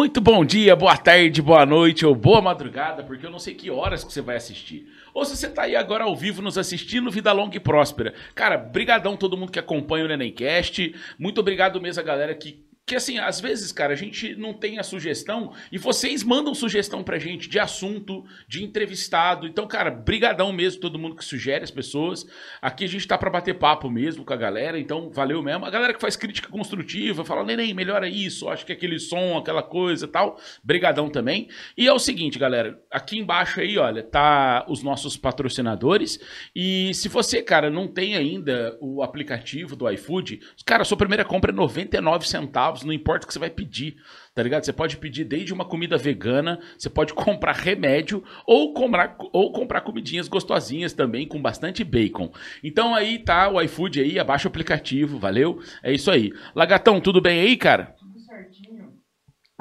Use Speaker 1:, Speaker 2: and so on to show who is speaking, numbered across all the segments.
Speaker 1: Muito bom dia, boa tarde, boa noite ou boa madrugada, porque eu não sei que horas que você vai assistir. Ou se você tá aí agora ao vivo nos assistindo, vida longa e próspera. Cara, brigadão todo mundo que acompanha o Nenemcast. Muito obrigado mesmo a galera que que assim, às vezes, cara, a gente não tem a sugestão e vocês mandam sugestão pra gente de assunto, de entrevistado. Então, cara, brigadão mesmo todo mundo que sugere as pessoas. Aqui a gente tá para bater papo mesmo com a galera, então valeu mesmo. A galera que faz crítica construtiva, fala, neném, melhora isso, acho que aquele som, aquela coisa tal. Brigadão também. E é o seguinte, galera, aqui embaixo aí, olha, tá os nossos patrocinadores. E se você, cara, não tem ainda o aplicativo do iFood, cara, sua primeira compra é 99 centavos não importa o que você vai pedir, tá ligado? Você pode pedir desde uma comida vegana, você pode comprar remédio ou comprar, ou comprar comidinhas gostosinhas também com bastante bacon. Então aí tá o iFood aí, abaixa o aplicativo, valeu? É isso aí. Lagatão, tudo bem aí, cara?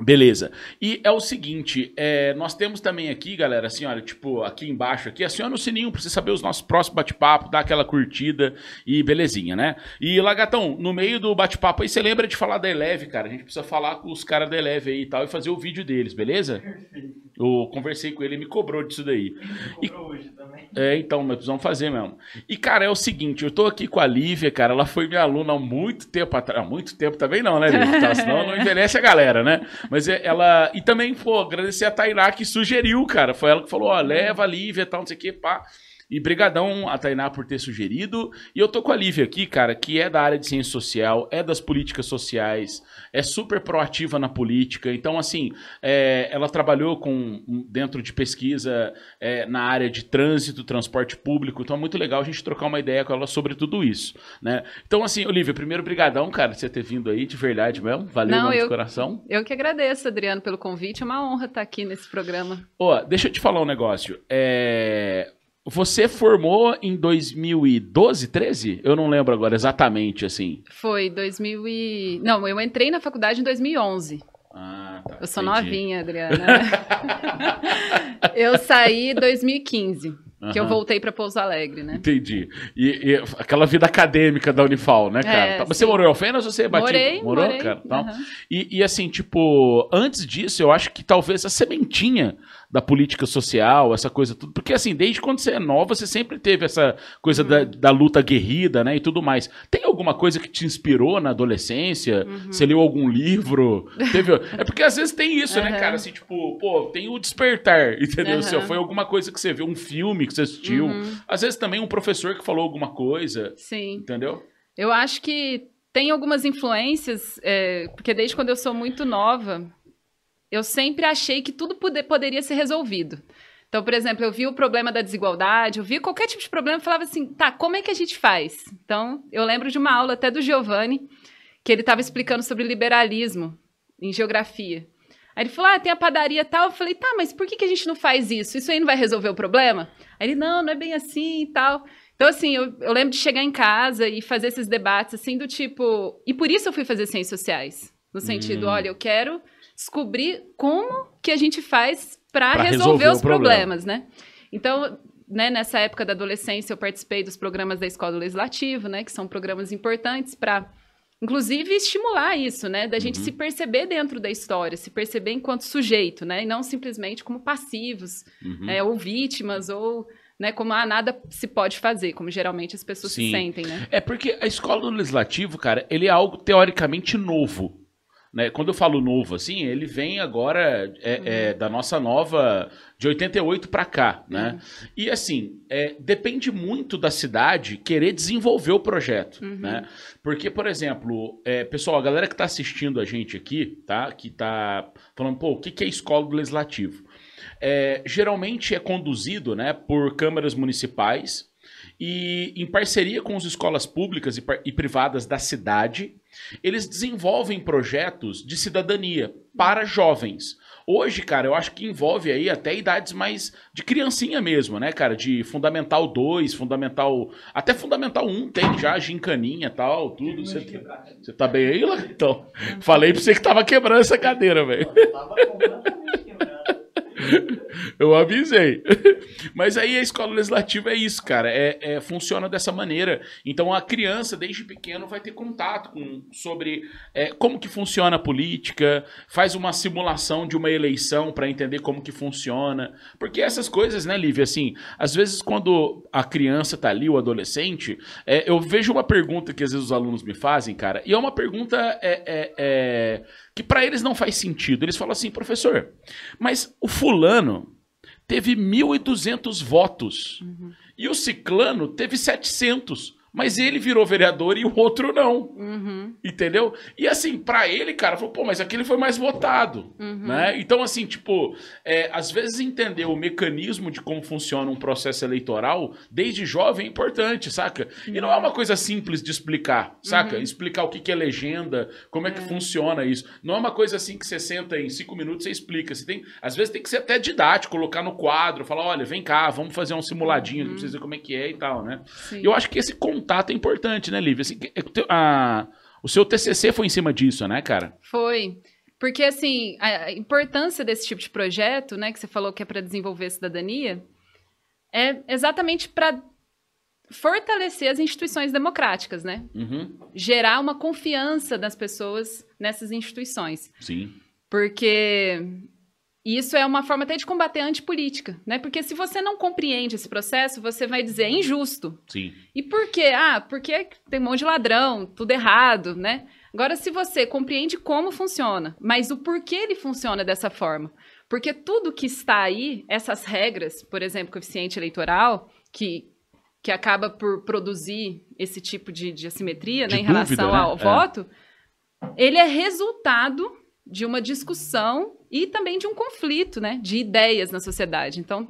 Speaker 1: Beleza. E é o seguinte, é, nós temos também aqui, galera, assim, olha, tipo, aqui embaixo, aqui, aciona o sininho pra você saber os nossos próximos bate-papo, dar aquela curtida e belezinha, né? E, Lagatão, no meio do bate-papo aí, você lembra de falar da Eleve, cara? A gente precisa falar com os caras da Eleve aí e tal e fazer o vídeo deles, beleza? Perfeito. Eu conversei com ele, ele me cobrou disso daí.
Speaker 2: Me cobrou e, hoje também.
Speaker 1: É, então, mas precisamos fazer mesmo. E, cara, é o seguinte, eu tô aqui com a Lívia, cara, ela foi minha aluna há muito tempo atrás. Há muito tempo também não, né, Lívia? Tá, senão não envelhece a galera, né? Mas é, ela. E também, pô, agradecer a Tainá que sugeriu, cara. Foi ela que falou: ó, leva a Lívia e tal, não sei o que, pá. E brigadão a Tainá por ter sugerido. E eu tô com a Lívia aqui, cara, que é da área de ciência social, é das políticas sociais, é super proativa na política. Então, assim, é, ela trabalhou com dentro de pesquisa é, na área de trânsito, transporte público. Então é muito legal a gente trocar uma ideia com ela sobre tudo isso, né? Então, assim, Olivia, primeiro brigadão, cara, você ter vindo aí, de verdade mesmo. Valeu, Não, eu, de coração.
Speaker 3: Eu que agradeço, Adriano, pelo convite. É uma honra estar aqui nesse programa.
Speaker 1: Ó, deixa eu te falar um negócio. É você formou em 2012, 13? Eu não lembro agora exatamente, assim.
Speaker 3: Foi 2000 e... Não, eu entrei na faculdade em 2011.
Speaker 1: Ah, tá.
Speaker 3: Eu sou entendi. novinha, Adriana. eu saí em 2015. Uhum. Que eu voltei para Pouso Alegre, né?
Speaker 1: Entendi. E, e, aquela vida acadêmica da Unifal, né, cara? É, tá, Mas você morou em Alfenas ou você
Speaker 3: é batido? Morei,
Speaker 1: Morou,
Speaker 3: morei.
Speaker 1: cara? Então, uhum. e, e assim, tipo, antes disso, eu acho que talvez a sementinha da política social, essa coisa tudo. Porque, assim, desde quando você é nova, você sempre teve essa coisa uhum. da, da, luta guerrida, né? E tudo mais. Tem alguma coisa que te inspirou na adolescência? Uhum. Você leu algum livro? Teve... é porque às vezes tem isso, uhum. né, cara? Assim, tipo, pô, tem o despertar, entendeu? Assim, foi alguma coisa que você viu, um filme que você assistiu. Uhum. Às vezes também um professor que falou alguma coisa.
Speaker 3: Sim.
Speaker 1: Entendeu?
Speaker 3: Eu acho que tem algumas influências, é, porque desde quando eu sou muito nova, eu sempre achei que tudo poder, poderia ser resolvido. Então, por exemplo, eu vi o problema da desigualdade, eu vi qualquer tipo de problema e falava assim, tá, como é que a gente faz? Então, eu lembro de uma aula até do Giovanni, que ele estava explicando sobre liberalismo em geografia. Aí ele falou, ah, tem a padaria tal. Eu falei, tá, mas por que, que a gente não faz isso? Isso aí não vai resolver o problema? Aí ele, não, não é bem assim e tal. Então, assim, eu, eu lembro de chegar em casa e fazer esses debates, assim, do tipo... E por isso eu fui fazer ciências sociais. No sentido, hum. olha, eu quero descobrir como que a gente faz para resolver, resolver, os problemas, problema. né? Então, né, nessa época da adolescência, eu participei dos programas da Escola do Legislativo, né, que são programas importantes para, inclusive, estimular isso, né, da gente uhum. se perceber dentro da história, se perceber enquanto sujeito, né, e não simplesmente como passivos, uhum. é, ou vítimas, ou né, como ah, nada se pode fazer, como geralmente as pessoas Sim. se sentem, né?
Speaker 1: É porque a escola do legislativo, cara, ele é algo teoricamente novo. Né? Quando eu falo novo, assim, ele vem agora é, é, da nossa nova de 88 para cá, né? Uhum. E assim, é, depende muito da cidade querer desenvolver o projeto, uhum. né? Porque, por exemplo, é, pessoal, a galera que está assistindo a gente aqui, tá? Que está falando, pô, o que, que é escola do legislativo? É, geralmente é conduzido, né, por câmaras municipais e em parceria com as escolas públicas e, e privadas da cidade, eles desenvolvem projetos de cidadania para jovens. Hoje, cara, eu acho que envolve aí até idades mais de criancinha mesmo, né, cara? De Fundamental 2, Fundamental. Até Fundamental 1 tem já, gincaninha e tal, tudo. Você tá, tá bem aí, Então, falei pra você que tava quebrando essa cadeira, velho. Tava. Eu avisei. Mas aí a escola legislativa é isso, cara. É, é, funciona dessa maneira. Então a criança, desde pequeno, vai ter contato com, sobre é, como que funciona a política, faz uma simulação de uma eleição para entender como que funciona. Porque essas coisas, né, Lívia, assim, às vezes quando a criança tá ali, o adolescente, é, eu vejo uma pergunta que às vezes os alunos me fazem, cara, e é uma pergunta é, é, é que para eles não faz sentido. Eles falam assim, professor, mas o fulano teve 1.200 votos uhum. e o ciclano teve 700. Mas ele virou vereador e o outro não. Uhum. Entendeu? E assim, para ele, cara, falou, pô, mas aquele foi mais votado. Uhum. Né? Então, assim, tipo, é, às vezes entender o mecanismo de como funciona um processo eleitoral, desde jovem, é importante, saca? Uhum. E não é uma coisa simples de explicar, saca? Uhum. Explicar o que, que é legenda, como é que é. funciona isso. Não é uma coisa assim que você senta em cinco minutos e explica. Você tem, às vezes tem que ser até didático, colocar no quadro, falar, olha, vem cá, vamos fazer um simuladinho, uhum. pra vocês verem como é que é e tal, né? Sim. Eu acho que esse contato é importante, né, Lívia? Assim, a, o seu TCC foi em cima disso, né, cara?
Speaker 3: Foi. Porque, assim, a importância desse tipo de projeto, né, que você falou que é para desenvolver cidadania, é exatamente para fortalecer as instituições democráticas, né? Uhum. Gerar uma confiança das pessoas nessas instituições.
Speaker 1: Sim.
Speaker 3: Porque e isso é uma forma até de combater a antipolítica, né? Porque se você não compreende esse processo, você vai dizer é injusto.
Speaker 1: Sim.
Speaker 3: E por quê? Ah, porque tem um monte de ladrão, tudo errado, né? Agora, se você compreende como funciona, mas o porquê ele funciona dessa forma, porque tudo que está aí, essas regras, por exemplo, coeficiente eleitoral, que, que acaba por produzir esse tipo de, de assimetria de né, em dúvida, relação né? ao é. voto, ele é resultado de uma discussão e também de um conflito, né, de ideias na sociedade. Então,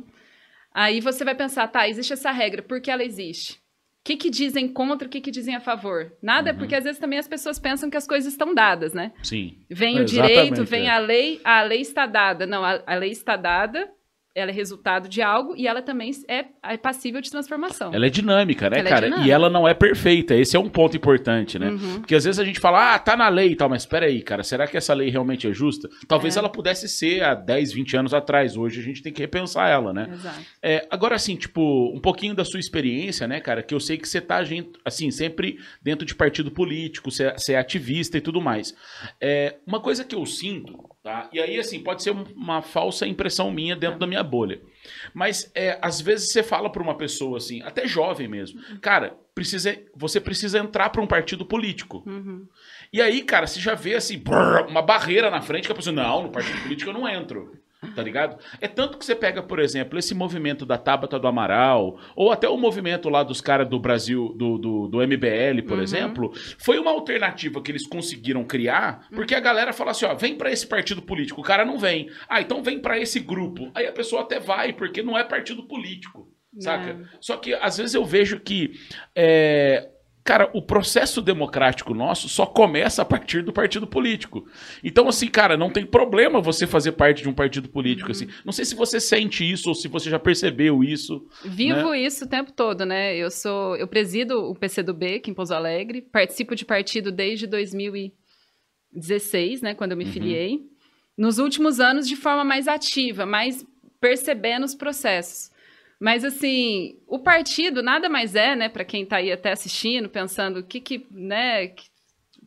Speaker 3: aí você vai pensar, tá, existe essa regra, por que ela existe? O que, que dizem contra, o que, que dizem a favor? Nada, uhum. porque às vezes também as pessoas pensam que as coisas estão dadas, né?
Speaker 1: Sim.
Speaker 3: Vem o direito, vem é. a lei, a lei está dada. Não, a, a lei está dada, ela é resultado de algo e ela também é, é passível de transformação.
Speaker 1: Ela é dinâmica, né, ela é cara? É e ela não é perfeita. Esse é um ponto importante, né? Uhum. Porque às vezes a gente fala, ah, tá na lei e tal, mas espera aí, cara, será que essa lei realmente é justa? Talvez é. ela pudesse ser há 10, 20 anos atrás. Hoje a gente tem que repensar ela, né? Exato. É, agora, assim, tipo, um pouquinho da sua experiência, né, cara? Que eu sei que você tá, assim, sempre dentro de partido político, você, é ativista e tudo mais. É, uma coisa que eu sinto Tá? E aí, assim, pode ser uma falsa impressão minha dentro da minha bolha. Mas, é, às vezes, você fala para uma pessoa, assim, até jovem mesmo, cara, precisa, você precisa entrar para um partido político. Uhum. E aí, cara, você já vê, assim, brrr, uma barreira na frente que a pessoa, não, no partido político eu não entro. Tá ligado? É tanto que você pega, por exemplo, esse movimento da Tabata do Amaral, ou até o movimento lá dos caras do Brasil, do, do, do, MBL, por uhum. exemplo, foi uma alternativa que eles conseguiram criar, porque a galera fala assim: ó, vem para esse partido político, o cara não vem. Ah, então vem para esse grupo. Aí a pessoa até vai, porque não é partido político. Saca? Não. Só que às vezes eu vejo que é, Cara, o processo democrático nosso só começa a partir do partido político. Então, assim, cara, não tem problema você fazer parte de um partido político, assim. Não sei se você sente isso ou se você já percebeu isso.
Speaker 3: Vivo
Speaker 1: né?
Speaker 3: isso o tempo todo, né? Eu sou, eu presido o PCdoB aqui em Pouso Alegre, participo de partido desde 2016, né, quando eu me uhum. filiei. Nos últimos anos de forma mais ativa, mais percebendo os processos. Mas, assim, o partido nada mais é, né, para quem está aí até assistindo, pensando o que que, né,
Speaker 1: que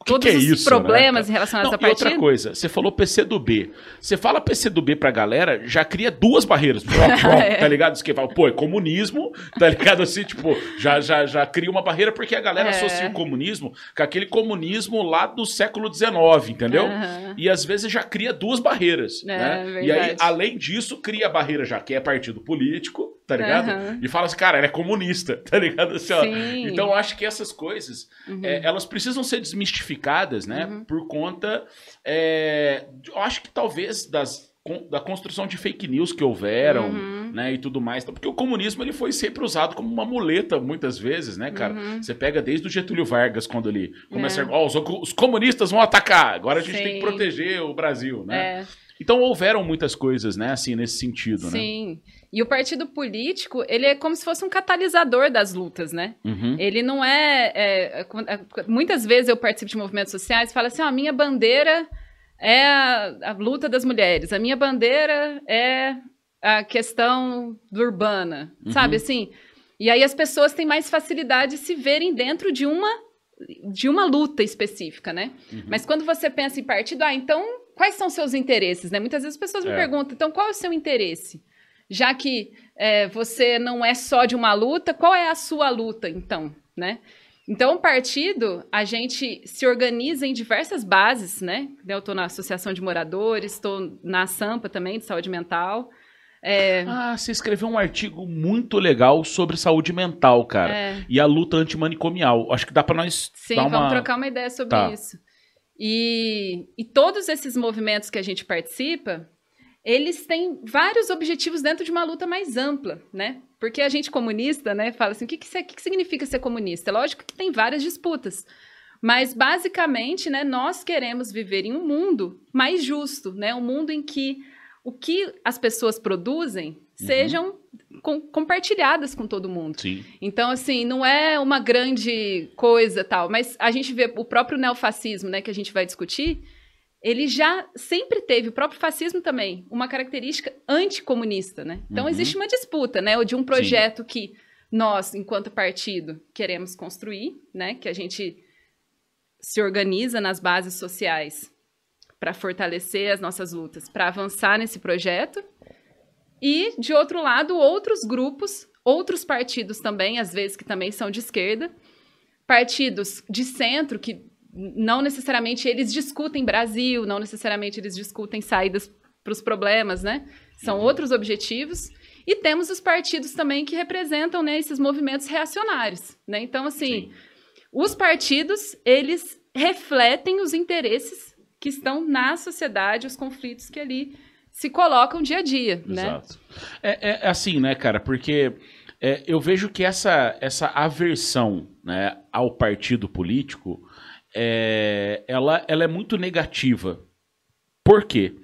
Speaker 1: todos que é
Speaker 3: os
Speaker 1: isso,
Speaker 3: problemas
Speaker 1: né?
Speaker 3: em relação a essa partida.
Speaker 1: E outra coisa, você falou PC do B. Você fala PC do B pra galera, já cria duas barreiras. é. Tá ligado? Você fala, pô, é comunismo, tá ligado? Assim, tipo, já, já, já cria uma barreira porque a galera é. associa o comunismo com aquele comunismo lá do século XIX, entendeu? Uhum. E às vezes já cria duas barreiras. É, né? E aí, além disso, cria a barreira já que é partido político, tá ligado? Uhum. E fala assim, cara, ela é comunista, tá ligado? Assim, ó, então eu acho que essas coisas, uhum. é, elas precisam ser desmistificadas, né? Uhum. Por conta, é, eu acho que talvez das da construção de fake news que houveram, uhum. né, e tudo mais. Porque o comunismo ele foi sempre usado como uma muleta muitas vezes, né, cara? Uhum. Você pega desde o Getúlio Vargas quando ele começa é. a, oh, os, os, comunistas vão atacar, agora a gente Sim. tem que proteger o Brasil, né? É. Então houveram muitas coisas, né, assim, nesse sentido,
Speaker 3: Sim.
Speaker 1: né?
Speaker 3: Sim. E o partido político, ele é como se fosse um catalisador das lutas, né? Uhum. Ele não é, é, é, Muitas vezes eu participo de movimentos sociais e falo assim: ó, a minha bandeira é a, a, luta das mulheres, a minha bandeira é a questão urbana, uhum. sabe assim? E aí as pessoas têm mais facilidade de se verem dentro de uma de uma luta específica, né? Uhum. Mas quando você pensa em partido, ah, então quais são seus interesses, né? Muitas vezes as pessoas me é. perguntam, então qual é o seu interesse? Já que é, você não é só de uma luta, qual é a sua luta, então, né? Então, o partido, a gente se organiza em diversas bases, né? Eu estou na Associação de Moradores, estou na SAMPA também, de saúde mental.
Speaker 1: É... Ah, você escreveu um artigo muito legal sobre saúde mental, cara. É... E a luta antimanicomial. Acho que dá para nós.
Speaker 3: Sim,
Speaker 1: dar
Speaker 3: uma... vamos trocar uma ideia sobre tá. isso. E, e todos esses movimentos que a gente participa, eles têm vários objetivos dentro de uma luta mais ampla, né? Porque a gente comunista, né, fala assim, o que, que, que significa ser comunista? Lógico que tem várias disputas. Mas, basicamente, né, nós queremos viver em um mundo mais justo, né? Um mundo em que o que as pessoas produzem uhum. sejam com, compartilhadas com todo mundo.
Speaker 1: Sim.
Speaker 3: Então, assim, não é uma grande coisa tal, mas a gente vê o próprio neofascismo, né, que a gente vai discutir, ele já sempre teve, o próprio fascismo também, uma característica anticomunista, né? Então, uhum. existe uma disputa, né, de um projeto Sim. que nós, enquanto partido, queremos construir, né, que a gente se organiza nas bases sociais para fortalecer as nossas lutas, para avançar nesse projeto. E, de outro lado, outros grupos, outros partidos também, às vezes que também são de esquerda, partidos de centro que não necessariamente eles discutem Brasil, não necessariamente eles discutem saídas para os problemas, né? São uhum. outros objetivos. E temos os partidos também que representam né, esses movimentos reacionários, né? Então, assim, Sim. os partidos, eles refletem os interesses que estão na sociedade, os conflitos que ali se colocam dia a dia, né? Exato.
Speaker 1: né? É, é assim, né, cara? Porque é, eu vejo que essa, essa aversão né, ao partido político, é, ela, ela é muito negativa. Por quê?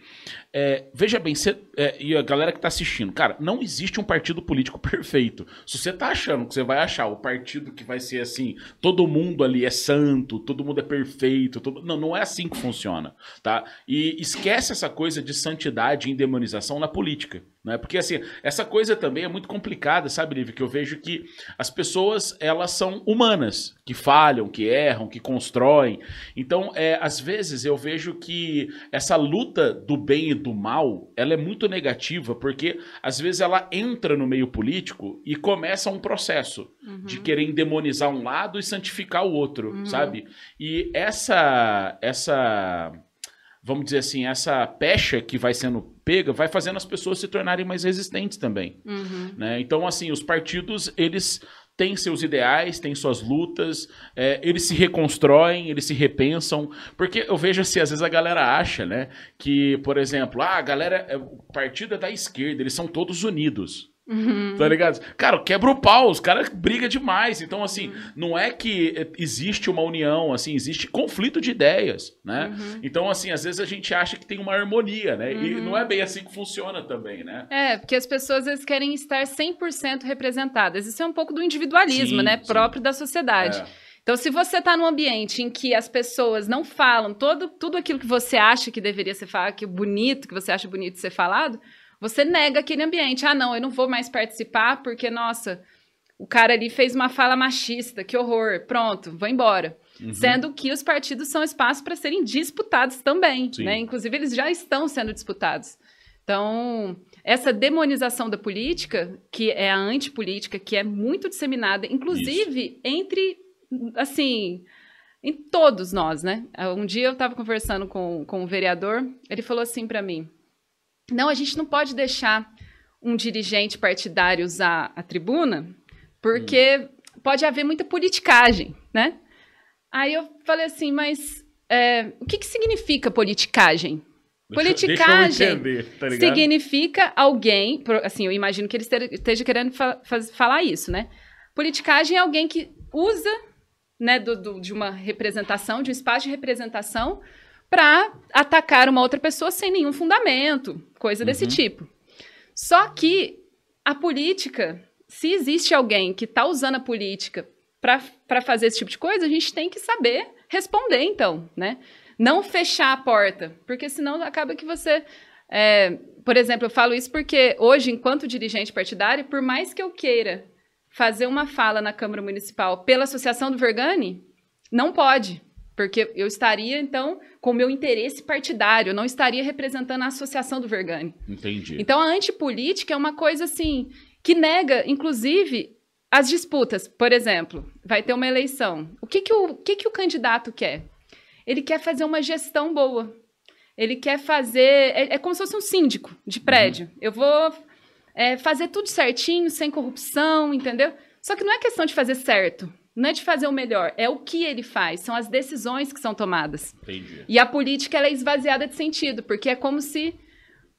Speaker 1: É, veja bem, cê, é, e a galera que tá assistindo, cara, não existe um partido político perfeito. Se você tá achando que você vai achar o partido que vai ser assim, todo mundo ali é santo, todo mundo é perfeito, todo... não, não é assim que funciona, tá? E esquece essa coisa de santidade e demonização na política. Né? Porque assim, essa coisa também é muito complicada, sabe, Lívia? Que eu vejo que as pessoas, elas são humanas, que falham, que erram, que constroem. Então, é, às vezes eu vejo que essa luta do bem e do mal, ela é muito negativa, porque às vezes ela entra no meio político e começa um processo uhum. de querer endemonizar um lado e santificar o outro, uhum. sabe? E essa essa vamos dizer assim, essa pecha que vai sendo pega vai fazendo as pessoas se tornarem mais resistentes também. Uhum. Né? Então, assim, os partidos, eles têm seus ideais, têm suas lutas, é, eles se reconstroem, eles se repensam, porque eu vejo assim, às vezes a galera acha, né, que, por exemplo, ah, a galera, é, o partido é da esquerda, eles são todos unidos. Uhum. Tá ligado? Cara, quebra o pau, os caras brigam demais. Então, assim, uhum. não é que existe uma união, assim, existe conflito de ideias, né? Uhum. Então, assim, às vezes a gente acha que tem uma harmonia, né? E uhum. não é bem assim que funciona também, né?
Speaker 3: É, porque as pessoas às vezes querem estar 100% representadas. Isso é um pouco do individualismo, sim, né? Sim. Próprio da sociedade. É. Então, se você está num ambiente em que as pessoas não falam todo, tudo aquilo que você acha que deveria ser falado, que bonito, que você acha bonito ser falado, você nega aquele ambiente. Ah, não, eu não vou mais participar porque, nossa, o cara ali fez uma fala machista, que horror, pronto, vou embora. Uhum. Sendo que os partidos são espaços para serem disputados também, Sim. né? Inclusive, eles já estão sendo disputados. Então, essa demonização da política, que é a antipolítica, que é muito disseminada, inclusive Isso. entre, assim, em todos nós, né? Um dia eu estava conversando com, com um vereador, ele falou assim para mim, não, a gente não pode deixar um dirigente partidário usar a tribuna, porque hum. pode haver muita politicagem, né? Aí eu falei assim, mas é, o que, que significa politicagem? Politicagem deixa tá significa alguém, assim, eu imagino que ele esteja querendo fa falar isso, né? Politicagem é alguém que usa, né, do, do, de uma representação, de um espaço de representação, para atacar uma outra pessoa sem nenhum fundamento, coisa desse uhum. tipo. Só que a política, se existe alguém que está usando a política para fazer esse tipo de coisa, a gente tem que saber responder, então, né? Não fechar a porta, porque senão acaba que você. É, por exemplo, eu falo isso porque hoje, enquanto dirigente partidário, por mais que eu queira fazer uma fala na Câmara Municipal pela Associação do Vergani, não pode. Porque eu estaria, então, com o meu interesse partidário, eu não estaria representando a Associação do Vergani.
Speaker 1: Entendi.
Speaker 3: Então, a antipolítica é uma coisa, assim, que nega, inclusive, as disputas. Por exemplo, vai ter uma eleição. O que, que, o, que, que o candidato quer? Ele quer fazer uma gestão boa. Ele quer fazer. É, é como se fosse um síndico de prédio. Uhum. Eu vou é, fazer tudo certinho, sem corrupção, entendeu? Só que não é questão de fazer certo. Não é de fazer o melhor, é o que ele faz, são as decisões que são tomadas.
Speaker 1: Entendi.
Speaker 3: E a política é esvaziada de sentido, porque é como se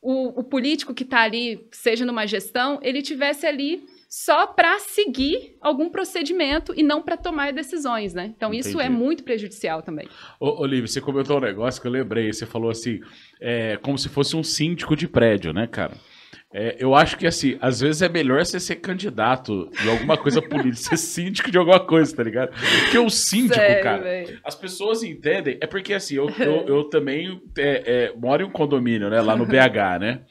Speaker 3: o, o político que está ali, seja numa gestão, ele tivesse ali só para seguir algum procedimento e não para tomar decisões, né? Então Entendi. isso é muito prejudicial também.
Speaker 1: Ô, Olivia, você comentou um negócio que eu lembrei. Você falou assim, é, como se fosse um síndico de prédio, né, cara? É, eu acho que, assim, às vezes é melhor você ser candidato de alguma coisa política, ser síndico de alguma coisa, tá ligado? Porque o síndico, Sério, cara, véio? as pessoas entendem. É porque, assim, eu, eu, eu também é, é, moro em um condomínio, né, lá no BH, né?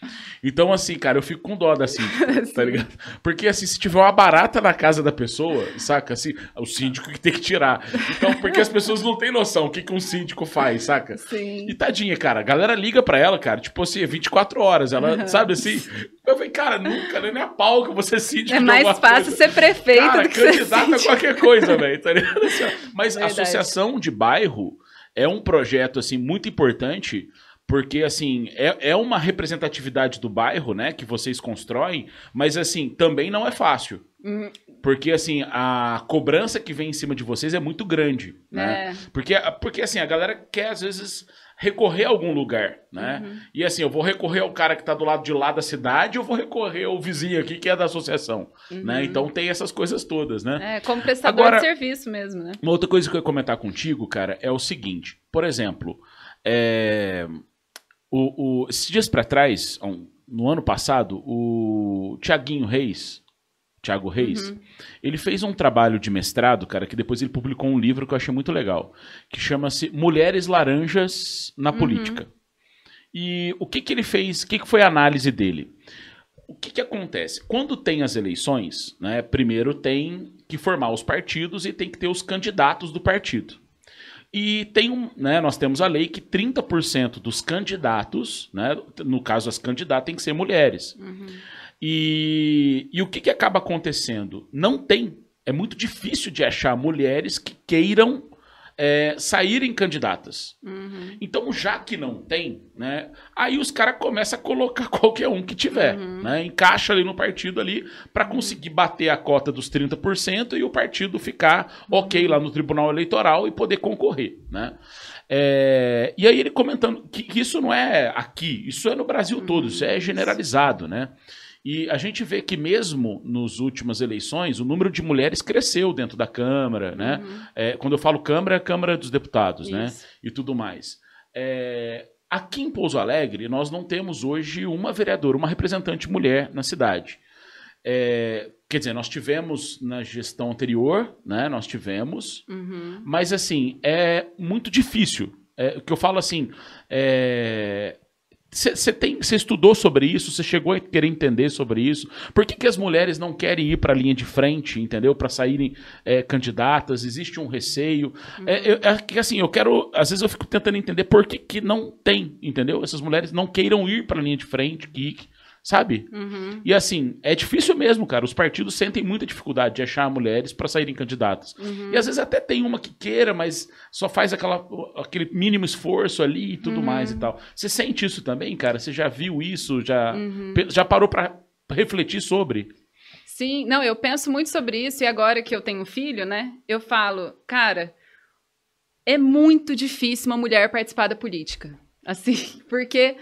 Speaker 1: Então, assim, cara, eu fico com dó da síndica, tá ligado? Porque, assim, se tiver uma barata na casa da pessoa, saca? Assim, o síndico que tem que tirar. Então, porque as pessoas não têm noção o que, que um síndico faz, saca?
Speaker 3: Sim.
Speaker 1: E tadinha, cara, a galera liga pra ela, cara, tipo assim, 24 horas. Ela, sabe assim eu falei, cara, nunca, nem a pau que você síndico
Speaker 3: É mais fácil coisa. ser prefeito cara, do que
Speaker 1: candidato a qualquer coisa, velho, tá? Assim, mas a associação de bairro é um projeto, assim, muito importante porque assim é, é uma representatividade do bairro, né, que vocês constroem, mas assim também não é fácil, uhum. porque assim a cobrança que vem em cima de vocês é muito grande, né? É. Porque porque assim a galera quer às vezes recorrer a algum lugar, né? Uhum. E assim, eu vou recorrer ao cara que está do lado de lá da cidade, ou vou recorrer ao vizinho aqui que é da associação, uhum. né? Então tem essas coisas todas, né?
Speaker 3: É, como prestador Agora, de serviço mesmo, né?
Speaker 1: Uma outra coisa que eu ia comentar contigo, cara, é o seguinte. Por exemplo, é, o, o, esses dias para trás, no ano passado, o Tiaguinho Reis, Tiago Reis, uhum. ele fez um trabalho de mestrado, cara, que depois ele publicou um livro que eu achei muito legal, que chama-se Mulheres Laranjas na uhum. Política. E o que, que ele fez, o que, que foi a análise dele? O que, que acontece? Quando tem as eleições, né, primeiro tem que formar os partidos e tem que ter os candidatos do partido. E tem um, né, nós temos a lei que 30% dos candidatos, né, no caso as candidatas, tem que ser mulheres. Uhum. E, e o que, que acaba acontecendo? Não tem. É muito difícil de achar mulheres que queiram é, saírem candidatas. Uhum. Então, já que não tem, né, aí os caras começam a colocar qualquer um que tiver. Uhum. Né, encaixa ali no partido ali para conseguir bater a cota dos 30% e o partido ficar uhum. ok lá no Tribunal Eleitoral e poder concorrer. Né? É, e aí ele comentando que, que, isso não é aqui, isso é no Brasil todo, isso é uhum. generalizado, né? E a gente vê que mesmo nas últimas eleições, o número de mulheres cresceu dentro da Câmara, né? Uhum. É, quando eu falo Câmara, é a Câmara dos Deputados, né? Isso. né? E tudo mais. É, aqui em Pouso Alegre, nós não temos hoje uma vereadora, uma representante mulher na cidade. É, quer dizer, nós tivemos na gestão anterior, né? Nós tivemos, uhum. mas assim, é muito difícil. É, o que eu falo assim, é, você tem, você estudou sobre isso? Você chegou a querer entender sobre isso? Por que, que as mulheres não querem ir para a linha de frente, entendeu? Para saírem é, candidatas? Existe um receio? Uhum. É, é, é, assim, eu quero, às vezes eu fico tentando entender por que, que não tem, entendeu? Essas mulheres não queiram ir para a linha de frente, que sabe? Uhum. E assim, é difícil mesmo, cara. Os partidos sentem muita dificuldade de achar mulheres para saírem candidatas. Uhum. E às vezes até tem uma que queira, mas só faz aquela, aquele mínimo esforço ali e tudo uhum. mais e tal. Você sente isso também, cara? Você já viu isso? Já, uhum. já parou para refletir sobre?
Speaker 3: Sim, não, eu penso muito sobre isso e agora que eu tenho filho, né? Eu falo, cara, é muito difícil uma mulher participar da política. Assim, porque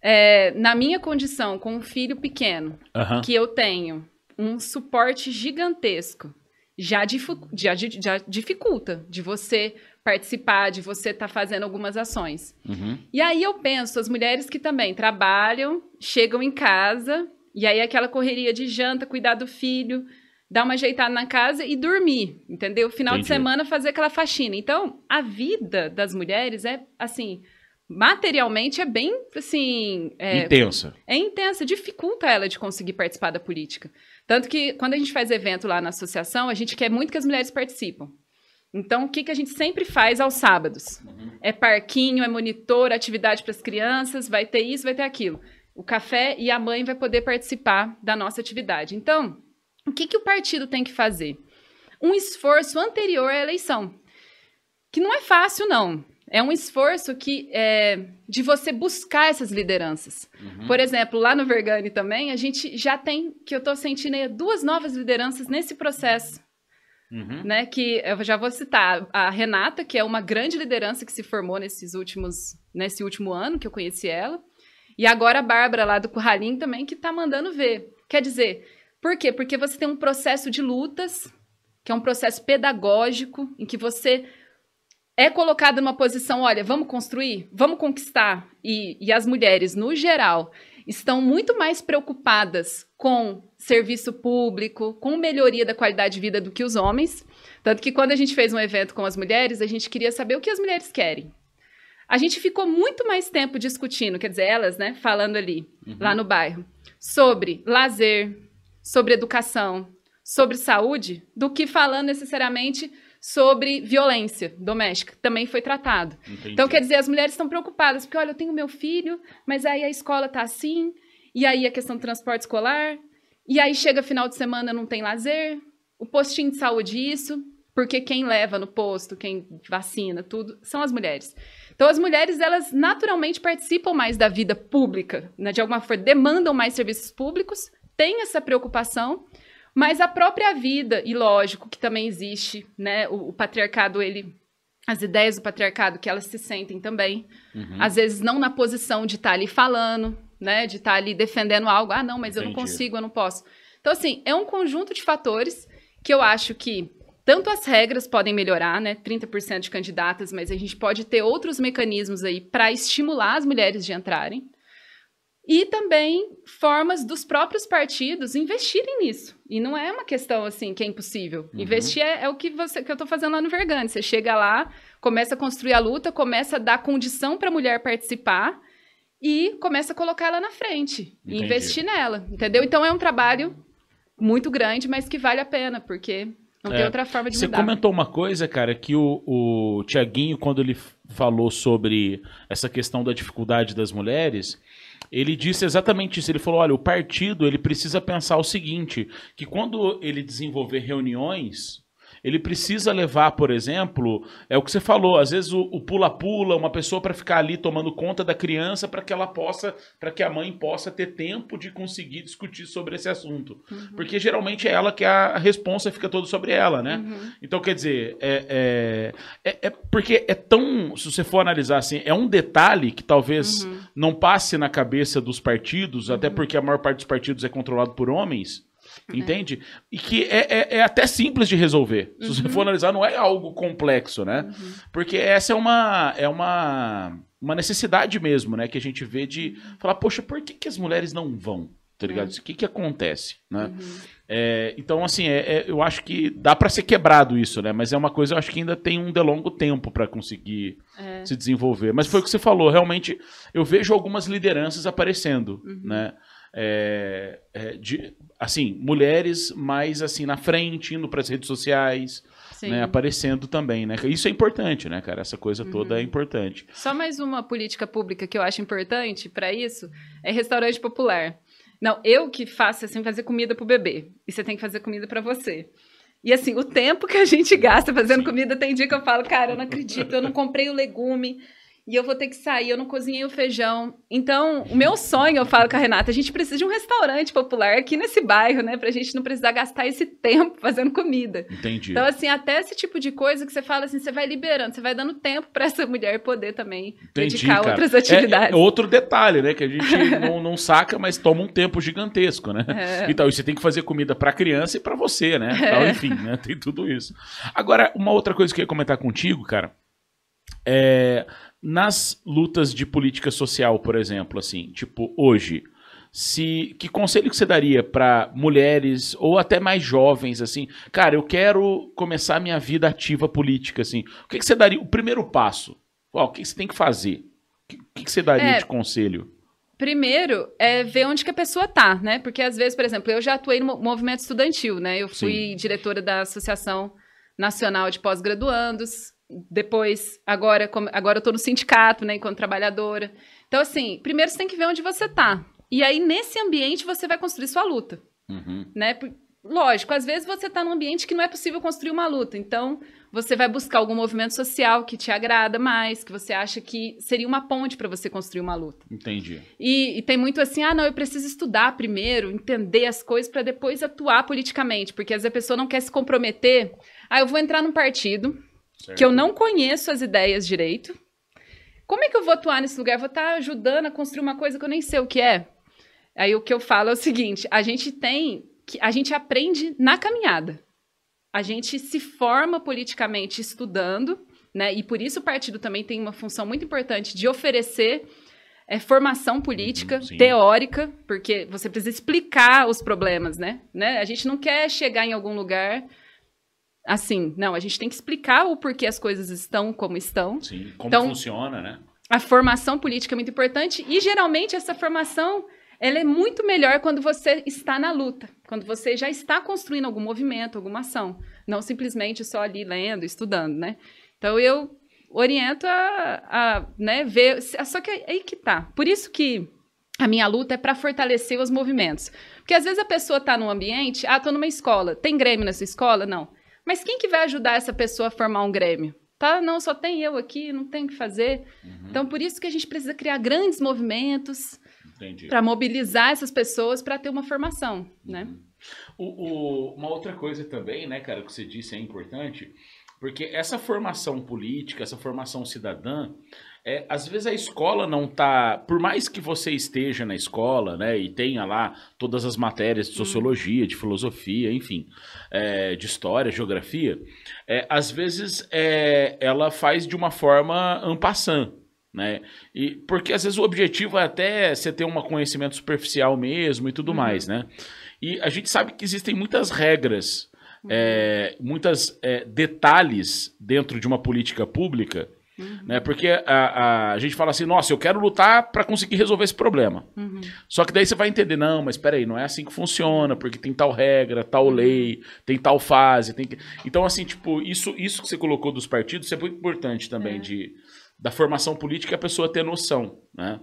Speaker 3: é, na minha condição, com um filho pequeno, uhum. que eu tenho um suporte gigantesco, já, dificu já, já dificulta de você participar, de você estar tá fazendo algumas ações. Uhum. E aí eu penso, as mulheres que também trabalham, chegam em casa, e aí aquela correria de janta, cuidar do filho, dar uma ajeitada na casa e dormir, entendeu? Final Entendi. de semana fazer aquela faxina. Então, a vida das mulheres é assim materialmente é bem, assim... É,
Speaker 1: Intensa.
Speaker 3: É intensa, dificulta ela de conseguir participar da política. Tanto que, quando a gente faz evento lá na associação, a gente quer muito que as mulheres participem. Então, o que, que a gente sempre faz aos sábados? Uhum. É parquinho, é monitor, atividade para as crianças, vai ter isso, vai ter aquilo. O café e a mãe vai poder participar da nossa atividade. Então, o que, que o partido tem que fazer? Um esforço anterior à eleição. Que não é fácil, não. É um esforço que é, de você buscar essas lideranças. Uhum. Por exemplo, lá no Vergani também, a gente já tem, que eu estou sentindo aí, duas novas lideranças nesse processo. Uhum. Né, que eu já vou citar a Renata, que é uma grande liderança que se formou nesses últimos, nesse último ano que eu conheci ela, e agora a Bárbara lá do Curralim também, que está mandando ver. Quer dizer, por quê? Porque você tem um processo de lutas, que é um processo pedagógico, em que você é colocado numa posição, olha, vamos construir, vamos conquistar. E, e as mulheres, no geral, estão muito mais preocupadas com serviço público, com melhoria da qualidade de vida do que os homens. Tanto que quando a gente fez um evento com as mulheres, a gente queria saber o que as mulheres querem. A gente ficou muito mais tempo discutindo, quer dizer, elas, né, falando ali, uhum. lá no bairro, sobre lazer, sobre educação, sobre saúde, do que falando necessariamente sobre violência doméstica, também foi tratado. Entendi. Então, quer dizer, as mulheres estão preocupadas, porque, olha, eu tenho meu filho, mas aí a escola está assim, e aí a questão do transporte escolar, e aí chega final de semana, não tem lazer, o postinho de saúde isso, porque quem leva no posto, quem vacina, tudo, são as mulheres. Então, as mulheres, elas naturalmente participam mais da vida pública, né? de alguma forma, demandam mais serviços públicos, têm essa preocupação, mas a própria vida, e lógico que também existe, né? O, o patriarcado, ele. As ideias do patriarcado que elas se sentem também. Uhum. Às vezes não na posição de estar tá ali falando, né? De estar tá ali defendendo algo. Ah, não, mas Entendi. eu não consigo, eu não posso. Então, assim, é um conjunto de fatores que eu acho que tanto as regras podem melhorar, né? 30% de candidatas, mas a gente pode ter outros mecanismos aí para estimular as mulheres de entrarem e também formas dos próprios partidos investirem nisso. E não é uma questão assim que é impossível. Uhum. Investir é, é, o que, você, que eu estou fazendo lá no Vergante. Você chega lá, começa a construir a luta, começa a dar condição para a mulher participar e começa a colocar ela na frente e investir nela, entendeu? Então é um trabalho muito grande, mas que vale a pena, porque não é. tem outra forma de
Speaker 1: Você
Speaker 3: mudar.
Speaker 1: Você comentou uma coisa, cara, que o, o Tiaguinho, quando ele falou sobre essa questão da dificuldade das mulheres, ele disse exatamente isso. Ele falou: olha, o partido ele precisa pensar o seguinte: que quando ele desenvolver reuniões, ele precisa levar, por exemplo, é o que você falou, às vezes o pula-pula, uma pessoa para ficar ali tomando conta da criança para que ela possa, para que a mãe possa ter tempo de conseguir discutir sobre esse assunto. Uhum. Porque geralmente é ela que a responsa fica toda sobre ela, né? Uhum. Então, quer dizer, é, é, é, é, porque é tão, se você for analisar assim, é um detalhe que talvez uhum. não passe na cabeça dos partidos, até uhum. porque a maior parte dos partidos é controlado por homens, né? Entende? E que é, é, é, até simples de resolver. Se você uhum. for analisar, não é algo complexo, né? Uhum. Porque essa é uma, é uma, uma necessidade mesmo, né? Que a gente vê de falar, poxa, por que, que as mulheres não vão? Tá ligado? É. O que, que acontece, né? Uhum. É, então, assim, é, é, eu acho que dá para ser quebrado isso, né? Mas é uma coisa, eu acho que ainda tem um delongo tempo para conseguir é. se desenvolver. Mas foi o que você falou, realmente, eu vejo algumas lideranças aparecendo, uhum. né? É, é, de, assim, mulheres mais assim na frente, indo para as redes sociais, né, aparecendo também, né? Isso é importante, né, cara? Essa coisa uhum. toda é importante.
Speaker 3: Só mais uma política pública que eu acho importante para isso é restaurante popular. Não, eu que faço assim fazer comida pro bebê e você tem que fazer comida para você. E assim, o tempo que a gente gasta fazendo Sim. comida, tem dia que eu falo, cara, eu não acredito, eu não comprei o legume, e eu vou ter que sair, eu não cozinhei o feijão. Então, o meu sonho, eu falo com a Renata, a gente precisa de um restaurante popular aqui nesse bairro, né? Pra gente não precisar gastar esse tempo fazendo comida.
Speaker 1: Entendi.
Speaker 3: Então, assim, até esse tipo de coisa que você fala assim, você vai liberando, você vai dando tempo para essa mulher poder também Entendi, dedicar cara. outras atividades.
Speaker 1: É, é, outro detalhe, né? Que a gente não, não, saca, mas toma um tempo gigantesco, né? É. Então, você tem que fazer comida para criança e para você, né? É. Então, enfim, né? Tem tudo isso. Agora, uma outra coisa que eu ia comentar contigo, cara, é nas lutas de política social, por exemplo, assim, tipo, hoje, se que conselho que você daria para mulheres ou até mais jovens assim cara eu quero começar minha vida ativa política assim o que, que você daria o primeiro passo o que, que você tem que fazer que, que você daria
Speaker 3: É.
Speaker 1: de conselho?
Speaker 3: Primeiro, é ver onde que a pessoa tá, né? Porque às vezes, por exemplo, eu já atuei no mo- movimento estudantil, né? Eu fui diretora da Associação Nacional de Pós-Graduandos. Depois, agora, agora eu tô no sindicato, né? Enquanto trabalhadora. Então, assim, primeiro você tem que ver onde você tá. E aí, nesse ambiente, você vai construir sua luta,
Speaker 1: Uhum.
Speaker 3: né? Lógico, às vezes você tá num ambiente que não é possível construir uma luta. Então, você vai buscar algum movimento social que te agrada mais, que você acha que seria uma ponte para você construir uma luta.
Speaker 1: Entendi.
Speaker 3: E, e tem muito assim, ah, não, eu preciso estudar primeiro, entender as coisas para depois atuar politicamente, porque às vezes a pessoa não quer se comprometer. Ah, eu vou entrar num partido
Speaker 1: Certo.
Speaker 3: que eu não conheço as ideias direito. Como é que eu vou atuar nesse lugar? Eu vou estar ajudando a construir uma coisa que eu nem sei o que é. Aí o que eu falo é o seguinte: a gente tem que a gente aprende na caminhada. A gente se forma politicamente estudando, né? E por isso o partido também tem uma função muito importante de oferecer é, formação política
Speaker 1: Uhum, sim.
Speaker 3: teórica, porque você precisa explicar os problemas, né? né? A gente não quer chegar em algum lugar assim, não, a gente tem que explicar o porquê as coisas estão como estão.
Speaker 1: Sim. Como
Speaker 3: Então-
Speaker 1: funciona, né?
Speaker 3: A formação política é muito importante e geralmente essa formação ela é muito melhor quando você está na luta, quando você já está construindo algum movimento, alguma ação, não simplesmente só ali lendo, estudando, né? Então eu oriento a, a né, ver, só que aí que tá. Por isso que a minha luta é para fortalecer os movimentos. Porque às vezes a pessoa está num ambiente, ah, tô numa escola, tem Grêmio nessa escola? Não. Mas quem que vai ajudar essa pessoa a formar um Grêmio? Tá, não, só tem eu aqui, não tem o que fazer.
Speaker 1: Uhum.
Speaker 3: Então, por isso que a gente precisa criar grandes movimentos para mobilizar essas pessoas para ter uma formação, né?
Speaker 1: O- o- uma outra coisa também, né, cara, que você disse é importante, porque essa formação política, essa formação cidadã, é, às vezes a escola não tá, por mais que você esteja na escola, né, e tenha lá todas as matérias de sociologia, de filosofia, enfim, é, de história, geografia, é, às vezes é, ela faz de uma forma ampassant, né? E, porque às vezes o objetivo é até você ter um conhecimento superficial mesmo e tudo
Speaker 3: Uhum.
Speaker 1: mais, né? E a gente sabe que existem muitas regras, é, muitas é, detalhes dentro de uma política pública,
Speaker 3: Uhum.
Speaker 1: né? Porque a, a, a gente fala assim, nossa, eu quero lutar para conseguir resolver esse problema.
Speaker 3: Uhum.
Speaker 1: Só que daí você vai entender, não, mas peraí, não é assim que funciona, porque tem tal regra,
Speaker 3: Uhum.
Speaker 1: tal lei, tem tal fase, tem que... Então, assim, tipo, isso, isso que você colocou dos partidos, isso é muito importante também,
Speaker 3: É.
Speaker 1: de, da formação política, a pessoa ter noção, né?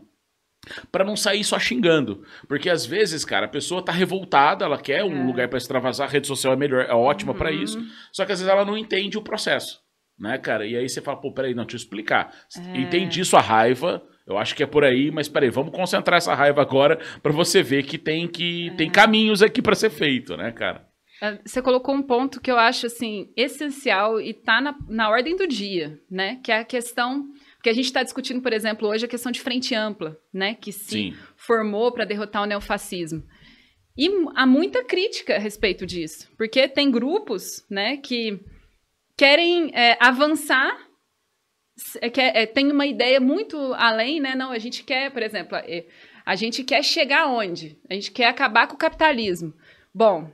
Speaker 1: Pra não sair só xingando. Porque às vezes, cara, a pessoa tá revoltada, ela quer um
Speaker 3: É.
Speaker 1: lugar pra extravasar, a rede social é melhor, é ótima pra
Speaker 3: Uhum.
Speaker 1: isso. Só que às vezes ela não entende o processo, né, cara? E aí você fala, pô, peraí, não, deixa eu explicar.
Speaker 3: É.
Speaker 1: Entendi sua raiva, eu acho que é por aí, mas peraí, vamos concentrar essa raiva agora pra você ver que tem que
Speaker 3: É.
Speaker 1: tem caminhos aqui pra ser feito, né, cara?
Speaker 3: Ah, Você colocou um ponto que eu acho assim essencial e tá na, na ordem do dia, né? Que é a questão que a gente está discutindo, por exemplo, hoje a questão de frente ampla, né? Que se
Speaker 1: Sim.
Speaker 3: formou para derrotar o neofascismo. E há muita crítica a respeito disso, porque tem grupos, né, que querem é, avançar, é, quer- é, tem uma ideia muito além, né? Não, a gente quer, por exemplo, é, a gente quer chegar aonde? A gente quer acabar com o capitalismo. Bom,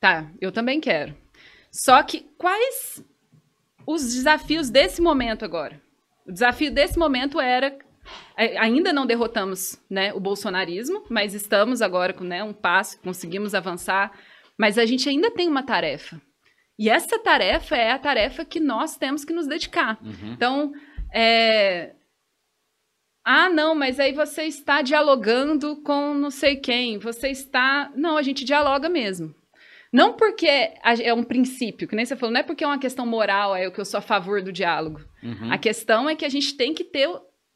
Speaker 3: tá, eu também quero. Só que quais os desafios desse momento agora? O desafio desse momento era é, ainda não derrotamos né, o bolsonarismo, mas estamos agora com né, um passo, conseguimos avançar, mas a gente ainda tem uma tarefa. E essa tarefa é a tarefa que nós temos que nos dedicar.
Speaker 1: Uhum.
Speaker 3: Então, é... ah, não, mas aí você está dialogando com não sei quem, você está. Não, a gente dialoga mesmo. Não porque é um princípio, que nem você falou, não é porque é uma questão moral, é o que eu sou a favor do diálogo.
Speaker 1: Uhum.
Speaker 3: A questão é que a gente tem que ter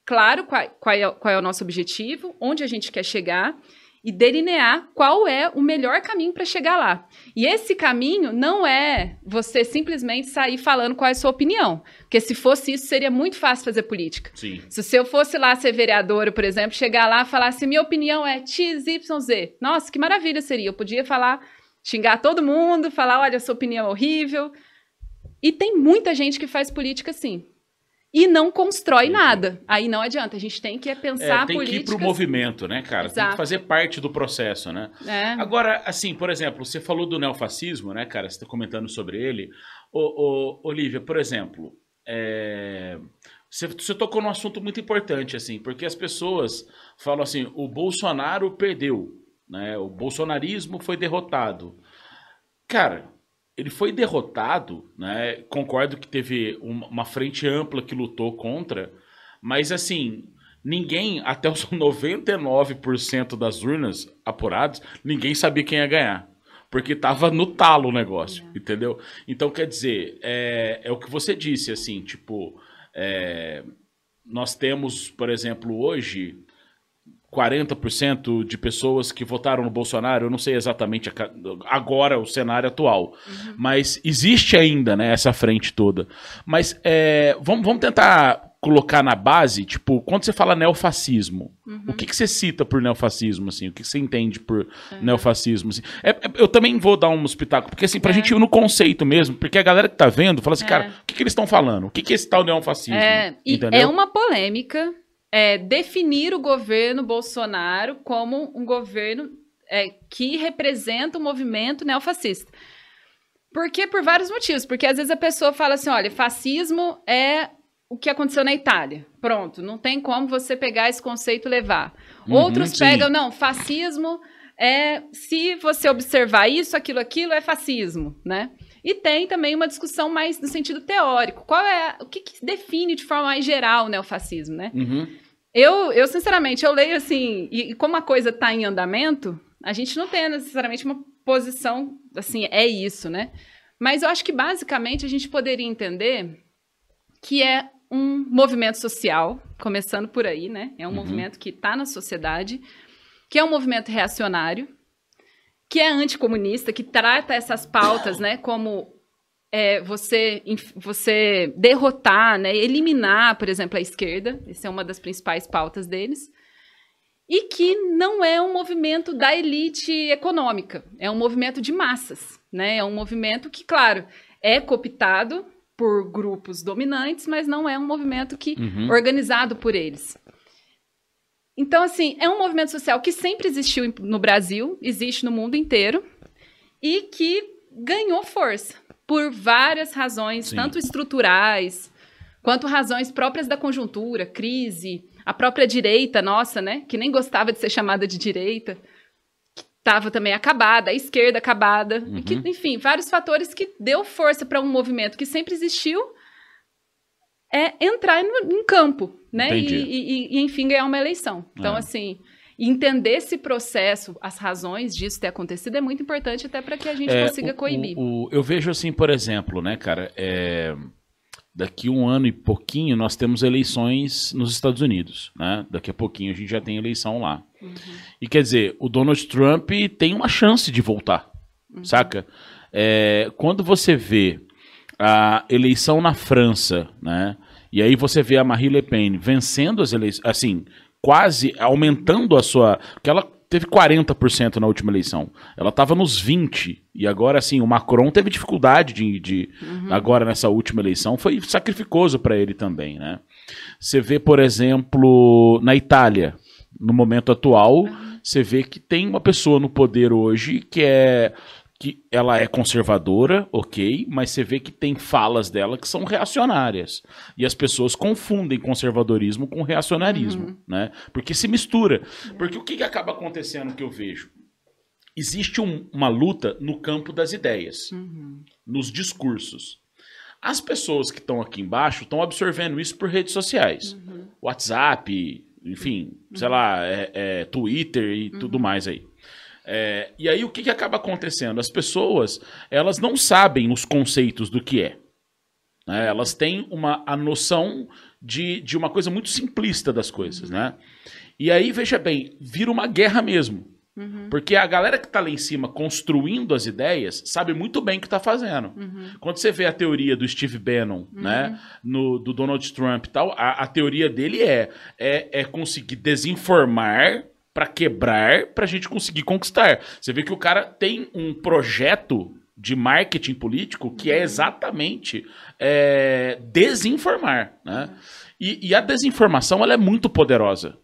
Speaker 3: claro qual, qual é, qual é o nosso objetivo, onde a gente quer chegar e delinear qual é o melhor caminho para chegar lá. E esse caminho não é você simplesmente sair falando qual é a sua opinião, porque se fosse isso seria muito fácil fazer política.
Speaker 1: Sim.
Speaker 3: Se eu fosse lá ser vereadora, por exemplo, chegar lá e falar assim, minha opinião é XYZ. Nossa, que maravilha seria. Eu podia falar, xingar todo mundo, falar, olha, sua opinião é horrível. E tem muita gente que faz política assim. E não constrói
Speaker 1: Entendi.
Speaker 3: nada. Aí não adianta. A gente tem que é
Speaker 1: É,
Speaker 3: pensar
Speaker 1: tem que ir
Speaker 3: política.
Speaker 1: pro movimento, né, cara? Tem que
Speaker 3: Exato.
Speaker 1: fazer parte do processo, né?
Speaker 3: É.
Speaker 1: Agora, assim, por exemplo, você falou do neofascismo, né, cara? Você está comentando sobre ele. Ô, ô, Olivia, por exemplo, é, Você, você tocou num assunto muito importante, assim, porque as pessoas falam assim: o Bolsonaro perdeu, né? O bolsonarismo foi derrotado. Cara, ele foi derrotado, né? Concordo que teve uma frente ampla que lutou contra, mas assim, ninguém, até os 99% das urnas apuradas, ninguém sabia quem ia ganhar. Porque tava no talo o negócio, é. entendeu? Então, quer dizer, é, é o que você disse, assim, tipo, é, nós temos, por exemplo, hoje, 40% de pessoas que votaram no Bolsonaro, eu não sei exatamente agora o cenário atual, uhum. mas existe ainda né, essa frente toda. Mas é, vamos, vamos tentar colocar na base, tipo, quando você fala neofascismo, uhum. o que, que você cita por neofascismo, assim? O que, que você entende por uhum. neofascismo, assim? É, é, eu também vou dar um espetáculo, porque assim, pra é. gente ir no conceito mesmo, porque a galera que tá vendo fala assim, é. cara, o que, que eles estão falando? O que, que é esse tal neofascismo?
Speaker 3: É, é uma polêmica é, definir o governo Bolsonaro como um governo é, que representa o movimento neofascista. Porque por vários motivos. Porque às vezes a pessoa fala assim: olha, fascismo é o que aconteceu na Itália. Pronto, não tem como você pegar esse conceito e levar. Uhum, Outros sim. pegam, não, fascismo é se você observar isso, aquilo, aquilo é fascismo, né? E tem também uma discussão mais no sentido teórico. Qual é o que, que define de forma mais geral o neofascismo, né? Uhum. Eu, eu, sinceramente, eu leio assim, e, e como a coisa está em andamento, a gente não tem necessariamente uma posição assim, é isso, né? Mas eu acho que basicamente a gente poderia entender que é um movimento social, começando por aí, né? É um uhum. movimento que está na sociedade, que é um movimento reacionário, que é anticomunista, que trata essas pautas, né, como é, você, você derrotar, né, eliminar, por exemplo, a esquerda, essa é uma das principais pautas deles, e que não é um movimento da elite econômica, é um movimento de massas, né, é um movimento que, claro, é cooptado por grupos dominantes, mas não é um movimento que uhum. organizado por eles. Então, assim, é um movimento social que sempre existiu no Brasil, existe no mundo inteiro, e que ganhou força por várias razões, Sim. tanto estruturais quanto razões próprias da conjuntura, crise, a própria direita nossa, né, que nem gostava de ser chamada de direita, estava também acabada, a esquerda acabada, uhum. que, enfim, vários fatores que deu força para um movimento que sempre existiu é entrar no, em campo, né? E, e, e, enfim, ganhar uma eleição. Então, é. assim, entender esse processo, as razões disso ter acontecido é muito importante até para que a gente é, consiga
Speaker 1: o,
Speaker 3: coibir.
Speaker 1: O, o, eu vejo assim, por exemplo, né, cara, é, daqui um ano e pouquinho nós temos eleições nos Estados Unidos, né? Daqui a pouquinho a gente já tem eleição lá. Uhum. E quer dizer, o Donald Trump tem uma chance de voltar, uhum. saca? É, quando você vê a eleição na França, né? E aí você vê a Marie Le Pen vencendo as eleições, assim, quase aumentando a sua. Porque ela teve 40% na última eleição. Ela estava nos 20%. E agora, assim, o Macron teve dificuldade de. de uhum. Agora, nessa última eleição, foi sacrificoso para ele também, né? Você vê, por exemplo, na Itália, no momento atual, uhum. você vê que tem uma pessoa no poder hoje que é que ela é conservadora, ok, mas você vê que tem falas dela que são reacionárias. E as pessoas confundem conservadorismo com reacionarismo, uhum. né? Porque se mistura. Porque o que, que acaba acontecendo que eu vejo? Existe um, uma luta no campo das ideias, uhum. nos discursos. As pessoas que estão aqui embaixo estão absorvendo isso por redes sociais. Uhum. WhatsApp, enfim, sei uhum. lá, é, é, Twitter e tudo uhum. mais aí. É, e aí o que, que acaba acontecendo? As pessoas elas não sabem os conceitos do que é. Né? Elas têm uma, a noção de, de uma coisa muito simplista das coisas. Né? E aí, veja bem, vira uma guerra mesmo. Uhum. Porque a galera que está lá em cima construindo as ideias sabe muito bem o que está fazendo. Uhum. Quando você vê a teoria do Steve Bannon, uhum. né, no, do Donald Trump e tal, a, a teoria dele é, é, é conseguir desinformar para quebrar, para a gente conseguir conquistar. Você vê que o cara tem um projeto de marketing político que é exatamente é, desinformar. Né? E, e, a desinformação ela é muito poderosa.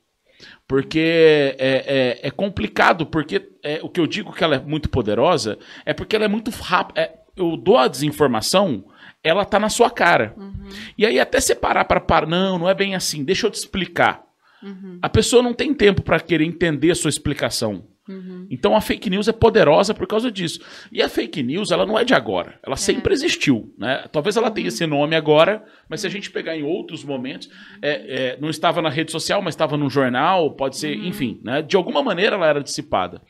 Speaker 1: Porque é, é, é complicado, porque é, o que eu digo que ela é muito poderosa é porque ela é muito rápida. É, eu dou a desinformação ela tá na sua cara. Uhum. E aí até separar para parar, não, não é bem assim, deixa eu te explicar. Uhum. A pessoa não tem tempo para querer entender a sua explicação. Uhum. Então a fake news é poderosa por causa disso. E a fake news, ela não é de agora. Ela é. sempre existiu. Né? Talvez ela tenha uhum. esse nome agora, mas se a gente pegar em outros momentos, é, é, não estava na rede social, mas estava no jornal, pode ser, uhum. enfim, né? de alguma maneira ela era dissipada.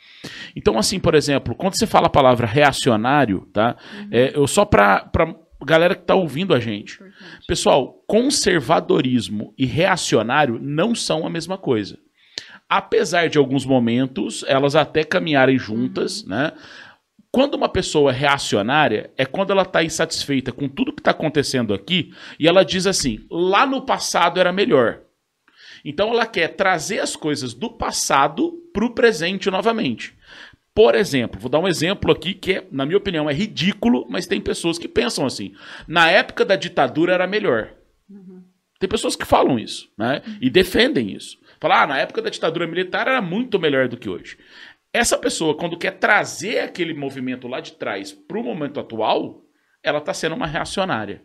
Speaker 1: Então, assim, por exemplo, quando você fala a palavra reacionário, tá? Uhum. É, eu só para galera que está ouvindo a gente. Pessoal, conservadorismo e reacionário não são a mesma coisa apesar de alguns momentos elas até caminharem juntas, uhum. né? Quando uma pessoa é reacionária, é quando ela está insatisfeita com tudo que está acontecendo aqui e ela diz assim: lá no passado era melhor. Então ela quer trazer as coisas do passado para o presente novamente. Por exemplo, vou dar um exemplo aqui que, é, na minha opinião, é ridículo, mas tem pessoas que pensam assim. Na época da ditadura era melhor. Uhum. Tem pessoas que falam isso, né? E defendem isso. Falar, ah, na época da ditadura militar era muito melhor do que hoje. Essa pessoa, quando quer trazer aquele movimento lá de trás para o momento atual, ela está sendo uma reacionária.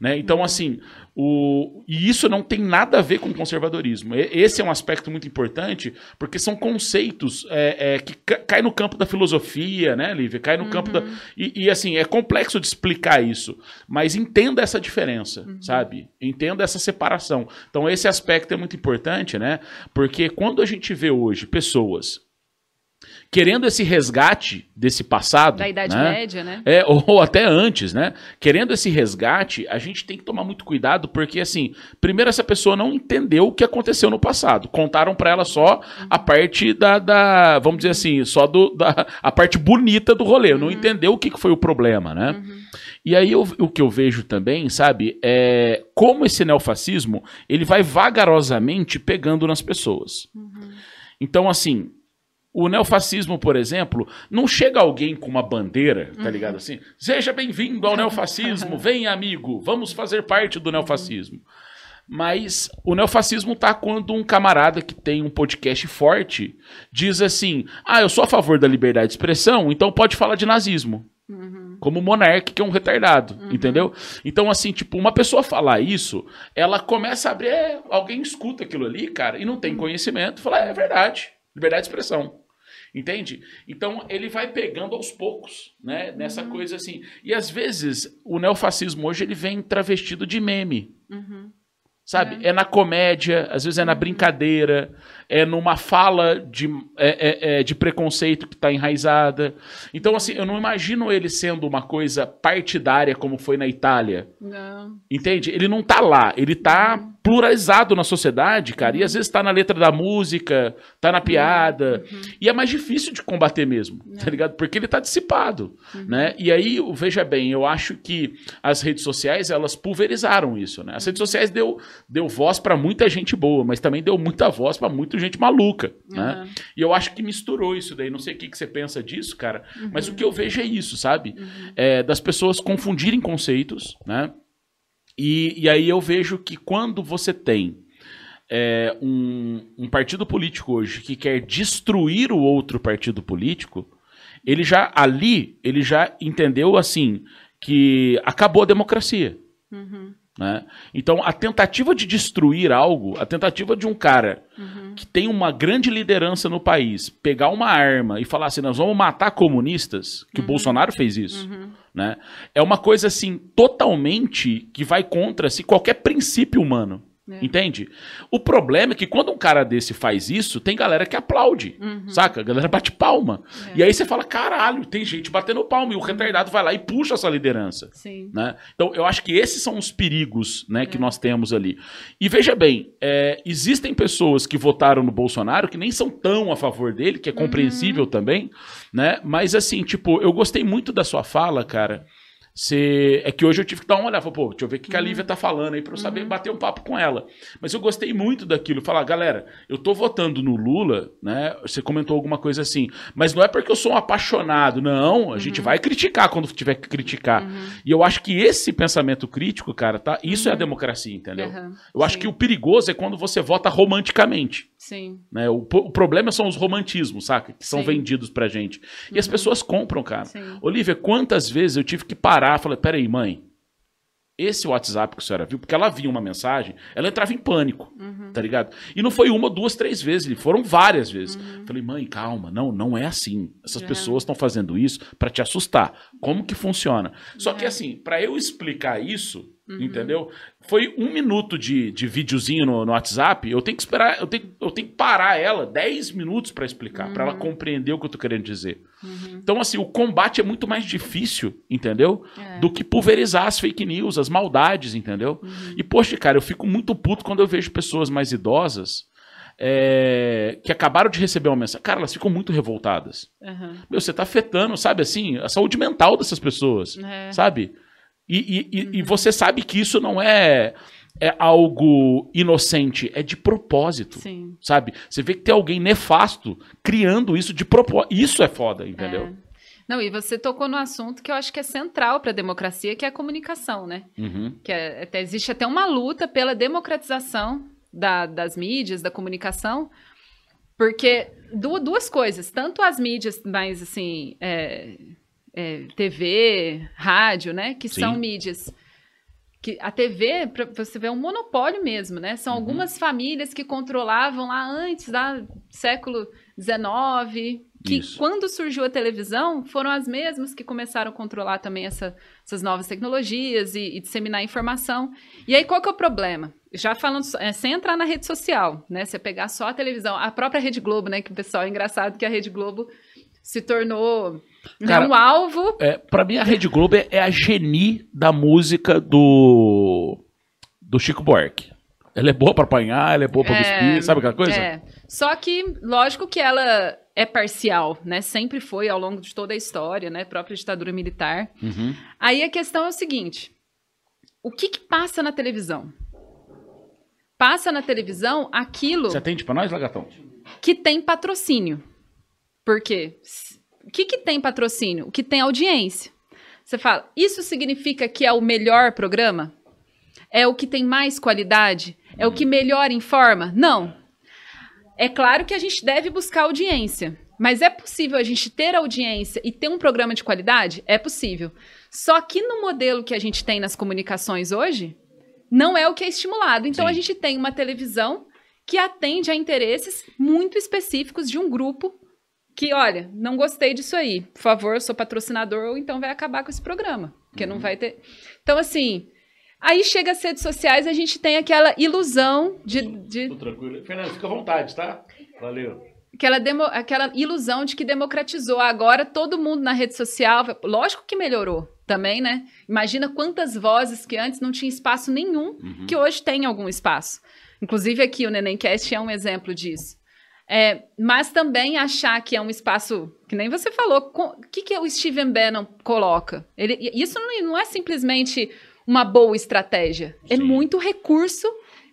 Speaker 1: Né? Então, uhum. assim, o... e isso não tem nada a ver com conservadorismo. Esse é um aspecto muito importante, porque são conceitos é, é, que cai no campo da filosofia, né, Lívia? Cai no uhum. campo da. Uhum. E, e, assim, é complexo de explicar isso, mas entenda essa diferença, uhum. sabe? Entenda essa separação. Então, esse aspecto é muito importante, né? Porque quando a gente vê hoje pessoas querendo esse resgate desse passado.
Speaker 3: Da Idade né? Média, né?
Speaker 1: É, ou, ou, até antes, né? Querendo esse resgate, a gente tem que tomar muito cuidado, porque, assim, primeiro, essa pessoa não entendeu o que aconteceu no passado. Contaram para ela só a parte da, da, Vamos dizer assim, só do, da, a parte bonita do rolê. Uhum. Não entendeu o que foi o problema, né? Uhum. E aí eu, o que eu vejo também, sabe, é como esse neofascismo ele vai vagarosamente pegando nas pessoas. Uhum. Então, assim, o neofascismo, por exemplo, não chega alguém com uma bandeira, tá uhum. ligado assim? Seja bem-vindo ao neofascismo, vem amigo, vamos fazer parte do neofascismo. Mas o neofascismo tá quando um camarada que tem um podcast forte diz assim: ah, eu sou a favor da liberdade de expressão, então pode falar de nazismo. Uhum. Como o Monark, que é um retardado, uhum. entendeu? Então, assim, tipo, uma pessoa falar isso, ela começa a abrir, é, alguém escuta aquilo ali, cara, e não tem uhum. conhecimento, fala, é, é verdade, liberdade de expressão. Entende? Então ele vai pegando aos poucos, né? Nessa uhum. coisa assim. E às vezes o neofascismo hoje ele vem travestido de meme. Uhum. Sabe? É. é. na comédia, às vezes é na uhum. brincadeira, é numa fala de, é, é, é de preconceito que está enraizada. Então, assim, eu não imagino ele sendo uma coisa partidária como foi na Itália. Não. Entende? Ele não tá lá, ele tá uhum. pluralizado na sociedade, cara, uhum. e às vezes tá na letra da música, tá na piada, uhum. e é mais difícil de combater mesmo, tá ligado? Porque ele tá dissipado, uhum. né? E aí, veja bem, eu acho que as redes sociais, elas pulverizaram isso, né? As redes sociais deu, deu voz para muita gente boa, mas também deu muita voz para muito gente maluca, uhum. né? E eu acho que misturou isso daí. Não sei o que, que você pensa disso, cara, uhum. mas o que eu vejo é isso, sabe? Uhum. É, das pessoas confundirem conceitos, né? E, e aí eu vejo que quando você tem é, um, um partido político hoje que quer destruir o outro partido político, ele já ali ele já entendeu assim que acabou a democracia. Uhum. Né? Então, a tentativa de destruir algo, a tentativa de um cara uhum. que tem uma grande liderança no país pegar uma arma e falar assim: nós vamos matar comunistas, que uhum. o Bolsonaro fez isso, uhum. né? é uma coisa assim totalmente que vai contra se qualquer princípio humano. É. Entende? O problema é que quando um cara desse faz isso, tem galera que aplaude, uhum. saca? A galera bate palma. É. E aí você fala, caralho, tem gente batendo palma. E o retardado vai lá e puxa essa liderança. Sim. Né? Então, eu acho que esses são os perigos né, que é. nós temos ali. E veja bem, é, existem pessoas que votaram no Bolsonaro que nem são tão a favor dele, que é compreensível uhum. também, né? Mas assim, tipo, eu gostei muito da sua fala, cara. Você... É que hoje eu tive que dar uma olhada. Falei, pô, deixa eu ver o que, que a. Lívia tá falando aí pra eu saber uhum. bater um papo com ela. Mas eu gostei muito daquilo. Falar, galera, eu tô votando no Lula, né? Você comentou alguma coisa assim. Mas não é porque eu sou um apaixonado. Não, a uhum. gente vai criticar quando tiver que criticar. Uhum. E eu acho que esse pensamento crítico, cara, tá? Isso é a uhum. democracia, entendeu? Eu Sim. acho que o perigoso é quando você vota romanticamente.
Speaker 3: Sim.
Speaker 1: Né? O, o problema são os romantismos, saca? Que são Sim. vendidos pra gente. E as pessoas compram, cara. Sim. Olivia, quantas vezes eu tive que parar parar, falei, peraí, mãe, esse WhatsApp que a senhora viu, porque ela via uma mensagem, ela entrava em pânico, tá ligado? E não foi uma, duas, três vezes, foram várias vezes. Falei, mãe, calma, não, não é assim. Essas
Speaker 3: É.
Speaker 1: pessoas estão fazendo isso pra te assustar. Como que funciona? Só que
Speaker 3: É.
Speaker 1: assim, pra eu explicar isso,
Speaker 3: Uhum.
Speaker 1: entendeu? Foi um minuto de, de videozinho no, no WhatsApp, eu tenho que esperar, eu tenho, eu tenho que parar ela 10 minutos pra explicar, pra ela compreender o que eu tô querendo dizer.
Speaker 3: Uhum.
Speaker 1: Então, assim, o combate é muito mais difícil, entendeu?
Speaker 3: É.
Speaker 1: Do que pulverizar as fake news, as maldades, entendeu?
Speaker 3: Uhum.
Speaker 1: E, poxa, cara, eu fico muito puto quando eu vejo pessoas mais idosas é, que acabaram de receber uma mensagem. Cara, elas ficam muito revoltadas. Meu, você tá afetando, sabe assim, a saúde mental dessas pessoas,
Speaker 3: É.
Speaker 1: sabe? E, e- e- e você sabe que isso não é, é algo inocente, é de propósito.
Speaker 3: Sim.
Speaker 1: Sabe? Você vê que tem alguém nefasto criando isso de propósito. Isso é foda, entendeu?
Speaker 3: É. Não, e você tocou no assunto que eu acho que é central para a democracia, que é a comunicação, né?
Speaker 1: Uhum.
Speaker 3: Que é- até, existe até uma luta pela democratização da- das mídias, da comunicação, porque du- duas coisas, tanto as mídias mais assim, é, é, TV, rádio, né, que
Speaker 1: Sim.
Speaker 3: são mídias que a TV, pra você ver, é um monopólio mesmo, né? São
Speaker 1: Uhum.
Speaker 3: algumas famílias que controlavam lá antes, lá século XIX, que
Speaker 1: Isso.
Speaker 3: quando surgiu a televisão, foram as mesmas que começaram a controlar também essa- essas novas tecnologias e, e disseminar informação. E aí, qual que é o problema? Já falando, é, sem entrar na rede social, né? Você pegar só a televisão, a própria Rede Globo, né? Que o pessoal é engraçado que a Rede Globo se tornou
Speaker 1: Cara,
Speaker 3: um alvo.
Speaker 1: É, pra mim, a Rede Globo é, é a geni da música do, do Chico Buarque. Ela é boa pra apanhar, ela é boa pra
Speaker 3: É,
Speaker 1: cuspir, sabe aquela coisa?
Speaker 3: É. Só que, lógico que ela é parcial, né? Sempre foi ao longo de toda a história, né? Própria ditadura militar.
Speaker 1: Uhum.
Speaker 3: Aí a questão é o seguinte: o que, que passa na televisão? Passa na televisão aquilo
Speaker 1: Você atende pra nós, Lagatão?
Speaker 3: que tem patrocínio. Por quê? O que, que tem patrocínio? O que tem audiência. Você fala, isso significa que é o melhor programa? É o que tem mais qualidade? É o que melhor informa? Não. É claro que a gente deve buscar audiência. Mas é possível a gente ter audiência e ter um programa de qualidade? É possível. Só que no modelo que a gente tem nas comunicações hoje, não é o que é estimulado. Então
Speaker 1: Sim.
Speaker 3: a gente tem uma televisão que atende a interesses muito específicos de um grupo que, olha, não gostei disso aí. Por favor, sou patrocinador, ou então vai acabar com esse programa. Porque não vai ter. Então, assim, aí chega as redes sociais, a gente tem aquela ilusão de- de
Speaker 1: Tô tranquilo. Fernando, fica à vontade, tá? Valeu.
Speaker 3: aquela, demo- aquela ilusão de que democratizou. Agora todo mundo na rede social, lógico que melhorou também, né? Imagina quantas vozes que antes não tinha espaço nenhum,
Speaker 1: Uhum.
Speaker 3: que hoje tem algum espaço. Inclusive aqui o Nenemcast é um exemplo disso. É, mas também achar que é um espaço, que nem você falou, o que, que o Steven Bannon coloca? Ele, isso não, é simplesmente uma boa estratégia, é
Speaker 1: Sim.
Speaker 3: muito recurso,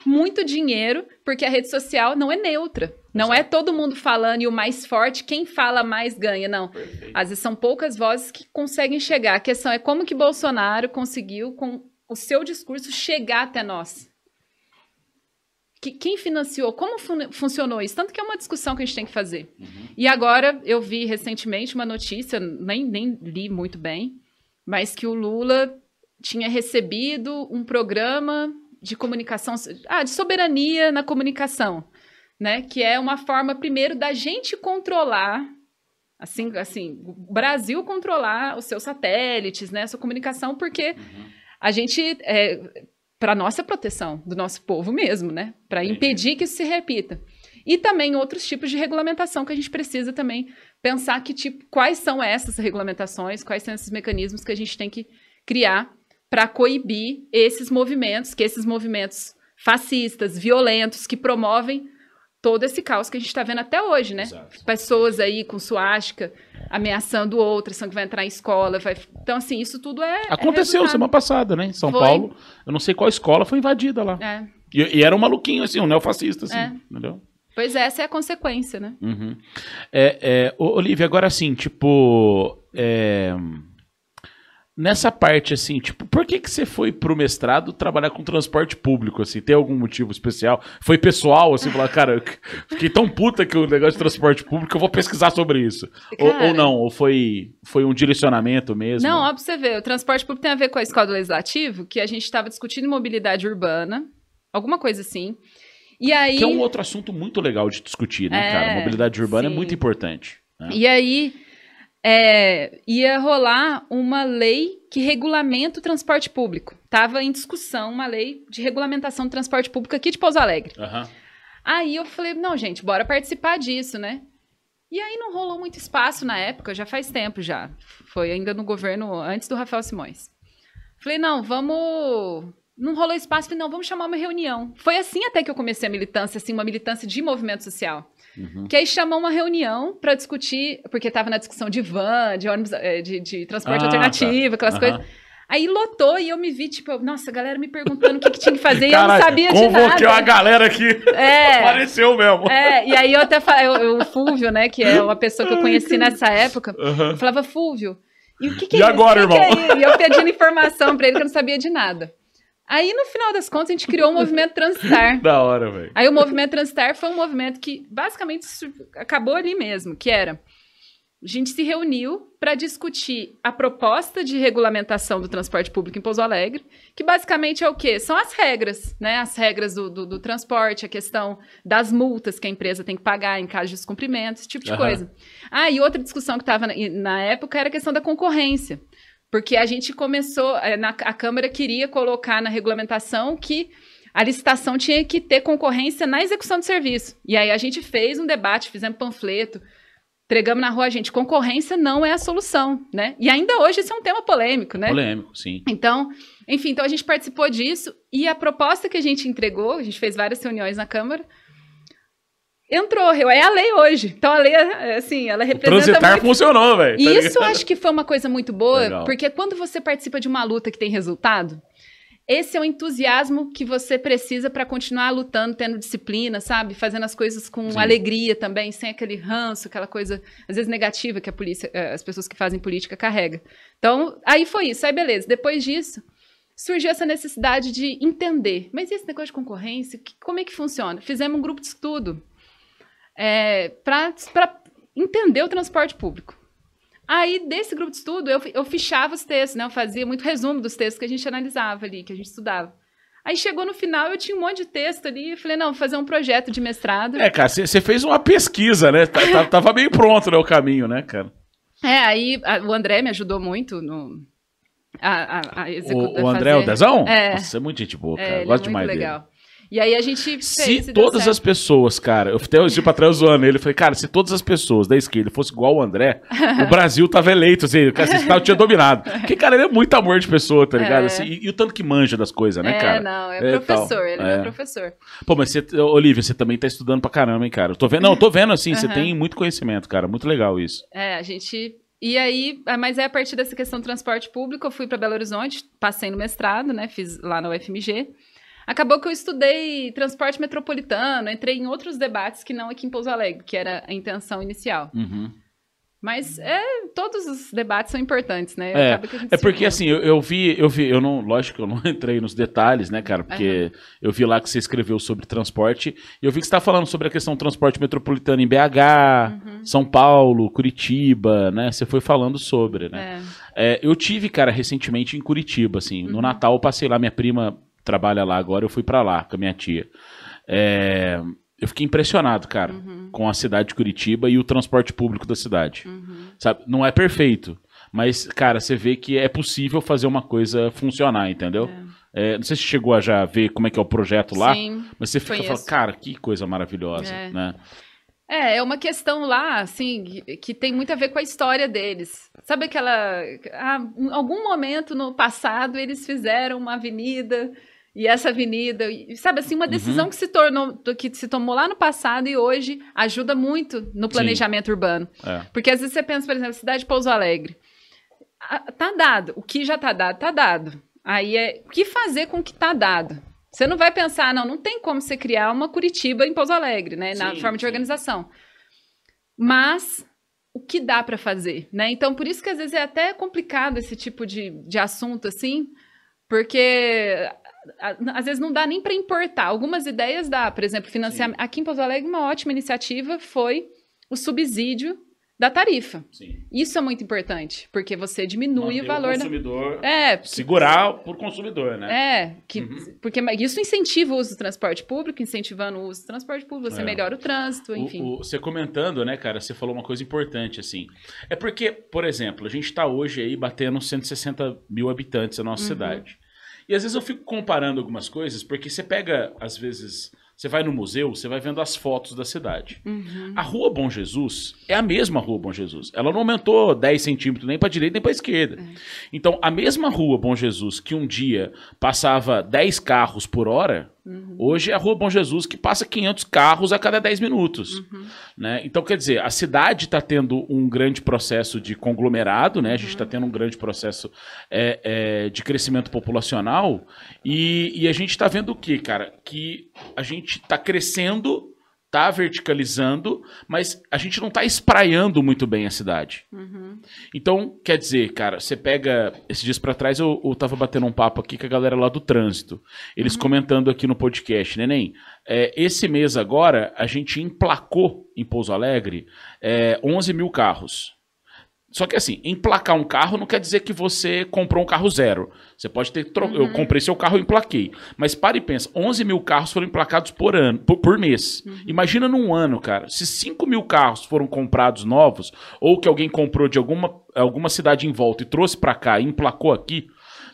Speaker 3: muito dinheiro, porque a rede social não é neutra. Não é todo mundo falando e o mais forte, quem fala mais ganha, não.
Speaker 1: Perfeito.
Speaker 3: Às vezes são poucas vozes que conseguem chegar. A questão é como que Bolsonaro conseguiu, com o seu discurso, chegar até nós. Que- quem financiou? Como fun- funcionou isso? Tanto que é uma discussão que a gente tem que fazer.
Speaker 1: Uhum.
Speaker 3: E agora, eu vi recentemente uma notícia, nem, nem li muito bem, mas que o Lula tinha recebido um programa de comunicação, ah, de soberania na comunicação, né? Que é uma forma, primeiro, da gente controlar, assim, assim, o Brasil controlar os seus satélites, né? A sua comunicação, porque
Speaker 1: Uhum.
Speaker 3: a gente, é, para nossa proteção do nosso povo mesmo, né? Para impedir que isso se repita. E também outros tipos de regulamentação que a gente precisa também pensar que tipo, quais são essas regulamentações, quais são esses mecanismos que a gente tem que criar para coibir esses movimentos, que esses movimentos fascistas, violentos, que promovem todo esse caos que a gente está vendo até hoje, né?
Speaker 1: Exato.
Speaker 3: Pessoas aí com suástica ameaçando outras, são que vai entrar em escola, vai... então assim, isso tudo é é
Speaker 1: Aconteceu
Speaker 3: resultado.
Speaker 1: semana passada, né? Em São
Speaker 3: Foi.
Speaker 1: Paulo. Eu não sei qual escola foi invadida lá.
Speaker 3: É.
Speaker 1: E, e era um maluquinho, assim, um neofascista, assim.
Speaker 3: É.
Speaker 1: Entendeu?
Speaker 3: Pois é, essa é a consequência, né?
Speaker 1: Uhum. É, é, Olivia, agora assim, tipo. é, nessa parte, assim, tipo, por que que você foi pro mestrado trabalhar com transporte público, assim? Tem algum motivo especial? Foi pessoal, assim, falar, cara, eu fiquei tão puta que o negócio de transporte público, eu vou pesquisar sobre isso. Ou,
Speaker 3: Cara.
Speaker 1: ou não, ou foi, foi um direcionamento mesmo?
Speaker 3: Não, ó, pra você ver, o transporte público tem a ver com a escola do legislativo, que a gente estava discutindo mobilidade urbana, alguma coisa assim. E aí.
Speaker 1: Que é um outro assunto muito legal de discutir, né,
Speaker 3: É,
Speaker 1: cara? Mobilidade urbana é
Speaker 3: sim.
Speaker 1: muito importante. né?
Speaker 3: E aí é, ia rolar uma lei que regulamenta o transporte público. Tava em discussão uma lei de regulamentação do transporte público aqui de Pouso Alegre.
Speaker 1: Aham.
Speaker 3: Aí eu falei, não, gente, bora participar disso, né? E aí não rolou muito espaço na época, já faz tempo já. Foi ainda no governo antes do Rafael Simões. Falei, não, vamos. Não rolou espaço, falei, não, vamos chamar uma reunião. Foi assim até que eu comecei a militância, assim, uma militância de movimento social.
Speaker 1: Uhum.
Speaker 3: Que aí chamou uma reunião para discutir, porque estava na discussão de van, de ônibus, eh, de, de transporte
Speaker 1: Ah,
Speaker 3: alternativo, aquelas
Speaker 1: Aham.
Speaker 3: coisas. Aí lotou e eu me vi, tipo, nossa, a galera me perguntando o que, que tinha que fazer e eu não sabia de
Speaker 1: convoquei
Speaker 3: nada.
Speaker 1: uma galera aqui.
Speaker 3: É.
Speaker 1: Apareceu mesmo.
Speaker 3: É, e aí eu até falei, o Fúvio, né, que é uma pessoa que eu conheci nessa época,
Speaker 1: Aham.
Speaker 3: eu falava, Fúvio, e o que, que
Speaker 1: E
Speaker 3: é
Speaker 1: agora,
Speaker 3: isso? Que
Speaker 1: irmão?
Speaker 3: é isso? E eu pedindo informação pra ele que eu não sabia de nada. Aí, no final das contas, a gente criou o movimento Transitar.
Speaker 1: Da hora, velho.
Speaker 3: Aí o movimento Transitar foi um movimento que basicamente acabou ali mesmo, que era a gente se reuniu para discutir a proposta de regulamentação do transporte público em Pouso Alegre, que basicamente é o quê? São as regras, né? As regras do, do, do transporte, a questão das multas que a empresa tem que pagar em caso de descumprimento, esse tipo de
Speaker 1: Aham.
Speaker 3: coisa. Ah, e outra discussão que estava na, na época era a questão da concorrência. Porque a gente começou, eh, na, a Câmara queria colocar na regulamentação que a licitação tinha que ter concorrência na execução do serviço. E aí a gente fez um debate, fizemos panfleto, pregamos na rua, gente, concorrência não é a solução, né? E ainda hoje isso é um tema polêmico, né?
Speaker 1: Polêmico, sim.
Speaker 3: Então, enfim, então a gente participou disso e a proposta que a gente entregou, a gente fez várias reuniões na Câmara, entrou, é a lei hoje. Então a lei, é, assim, ela representa
Speaker 1: Transitar
Speaker 3: muito
Speaker 1: funcionou, velho. tá
Speaker 3: e isso eu
Speaker 1: ligado?
Speaker 3: acho que foi uma coisa muito boa,
Speaker 1: Legal.
Speaker 3: porque quando você participa de uma luta que tem resultado, esse é o entusiasmo que você precisa para continuar lutando, tendo disciplina, sabe? Fazendo as coisas com
Speaker 1: Sim.
Speaker 3: alegria também, sem aquele ranço, aquela coisa, às vezes, negativa que a polícia, eh, as pessoas que fazem política carregam. Então, aí foi isso, aí beleza. Depois disso, surgiu essa necessidade de entender. Mas e esse negócio de concorrência? Que- como é que funciona? Fizemos um grupo de estudo é, para entender o transporte público. Aí, desse grupo de estudo, eu, eu fichava os textos, né? Eu fazia muito resumo dos textos que a gente analisava ali, que a gente estudava. Aí chegou no final, eu tinha um monte de texto ali, e falei, não, vou fazer um projeto de mestrado.
Speaker 1: É, cara, você fez uma pesquisa, né? Tá- tá- tava bem pronto, né, o caminho, né, cara?
Speaker 3: É, aí a- o André me ajudou muito no. A, a, a executar.
Speaker 1: O, o André, o Dezão?
Speaker 3: É.
Speaker 1: Nossa, é muito gente boa, cara.
Speaker 3: É,
Speaker 1: Gosto
Speaker 3: é muito
Speaker 1: demais dele.
Speaker 3: E aí a gente fez.
Speaker 1: Se
Speaker 3: e deu
Speaker 1: todas as pessoas, cara, eu até hoje pra trás zoando ele, falei, cara, se todas as pessoas da esquerda fossem igual o André, o Brasil tava eleito, assim, cara, esse estado tinha dominado. Porque, cara, ele é muito amor de pessoa, tá ligado?
Speaker 3: É.
Speaker 1: Assim, e, e o tanto que manja das coisas, né,
Speaker 3: é,
Speaker 1: cara?
Speaker 3: não, é,
Speaker 1: É,
Speaker 3: professor,
Speaker 1: tal.
Speaker 3: ele é.
Speaker 1: É.
Speaker 3: professor.
Speaker 1: Pô, mas você, Olivia, você também tá estudando pra caramba, hein, cara? Eu tô vendo, não, eu tô vendo, assim, você
Speaker 3: Aham.
Speaker 1: tem muito conhecimento, cara, muito legal isso.
Speaker 3: É, a gente. E aí, ah, mas é a partir dessa questão do transporte público, eu fui para Belo Horizonte, passei no mestrado, né? Fiz lá na UFMG. Acabou que eu estudei transporte metropolitano, entrei em outros debates que não aqui em Pouso Alegre, que era a intenção inicial.
Speaker 1: Uhum.
Speaker 3: Mas é, todos os debates são importantes, né?
Speaker 1: É, É porque assim, eu, eu vi, eu vi, eu não, lógico que eu não entrei nos detalhes, né, cara? Porque eu vi lá que você escreveu sobre transporte e eu vi que você tá falando sobre a questão do transporte metropolitano em BH,
Speaker 3: Uhum.
Speaker 1: São Paulo, Curitiba, né? Você foi falando sobre, né?
Speaker 3: É.
Speaker 1: É, eu tive, cara, recentemente em Curitiba, assim. No
Speaker 3: Uhum.
Speaker 1: Natal eu passei lá, minha prima trabalha lá agora, eu fui pra lá com a minha tia. É, eu fiquei impressionado, cara,
Speaker 3: Uhum.
Speaker 1: com a cidade de Curitiba e o transporte público da cidade.
Speaker 3: Uhum.
Speaker 1: Sabe? Não é perfeito. Mas, cara, você vê que é possível fazer uma coisa funcionar, entendeu? É, não sei se chegou a já ver como é que é o projeto lá,
Speaker 3: Sim.
Speaker 1: mas você fica falando, cara, que coisa maravilhosa,
Speaker 3: É.
Speaker 1: né?
Speaker 3: É, é uma questão lá, assim, que- que tem muito a ver com a história deles. Sabe aquela. ah, em algum momento no passado eles fizeram uma avenida. E essa avenida, e, sabe assim, uma decisão
Speaker 1: Uhum.
Speaker 3: que se tornou, que se tomou lá no passado e hoje ajuda muito no planejamento urbano.
Speaker 1: É.
Speaker 3: Porque às vezes você pensa, por exemplo, cidade de Pouso Alegre. Ah, Tá dado. O que já tá dado, tá dado. Aí é o que fazer com o que tá dado. Você não vai pensar, não, não tem como você criar uma Curitiba em Pouso Alegre, né? Na
Speaker 1: Sim,
Speaker 3: forma de
Speaker 1: sim.
Speaker 3: organização. Mas o que dá para fazer, né? Então, por isso que às vezes é até complicado esse tipo de, de assunto, assim, porque às vezes não dá nem para importar. Algumas ideias dá, por exemplo, financiamento. Sim. Aqui em Pouso Alegre, uma ótima iniciativa foi o subsídio da tarifa. Sim. Isso é muito importante, porque você diminui Manter o valor
Speaker 1: o consumidor, da... É, segurar por consumidor, né?
Speaker 3: É, que, uhum. porque isso incentiva o uso do transporte público, incentivando o uso do transporte público, você é. melhora o trânsito, enfim.
Speaker 1: O, o, você comentando, né, cara, você falou uma coisa importante, assim. É porque, por exemplo, a gente está hoje aí batendo 160 mil habitantes na nossa uhum. cidade. E às vezes eu fico comparando algumas coisas, porque você pega, às vezes você vai no museu, você vai vendo as fotos da cidade. Uhum. A Rua Bom Jesus é a mesma Rua Bom Jesus. Ela não aumentou 10 centímetros nem para direita nem para esquerda. É. Então, a mesma Rua Bom Jesus que um dia passava 10 carros por hora, Uhum. Hoje é a Rua Bom Jesus que passa 500 carros a cada 10 minutos. Uhum. Né? Então, quer dizer, a cidade está tendo um grande processo de conglomerado, né? a gente está uhum. tendo um grande processo é, é, de crescimento populacional e, e a gente está vendo o que, cara? Que a gente está crescendo tá verticalizando, mas a gente não tá espraiando muito bem a cidade. Uhum. Então, quer dizer, cara, você pega. Esses dias para trás eu, eu tava batendo um papo aqui com a galera lá do trânsito. Eles uhum. comentando aqui no podcast, neném. É, esse mês agora, a gente emplacou em Pouso Alegre é, 11 mil carros. Só que assim, emplacar um carro não quer dizer que você comprou um carro zero. Você pode ter. Tro... Uhum. Eu comprei seu carro e emplaquei. Mas para e pensa: 11 mil carros foram emplacados por ano, por, por mês. Uhum. Imagina num ano, cara. Se 5 mil carros foram comprados novos, ou que alguém comprou de alguma, alguma cidade em volta e trouxe para cá e emplacou aqui,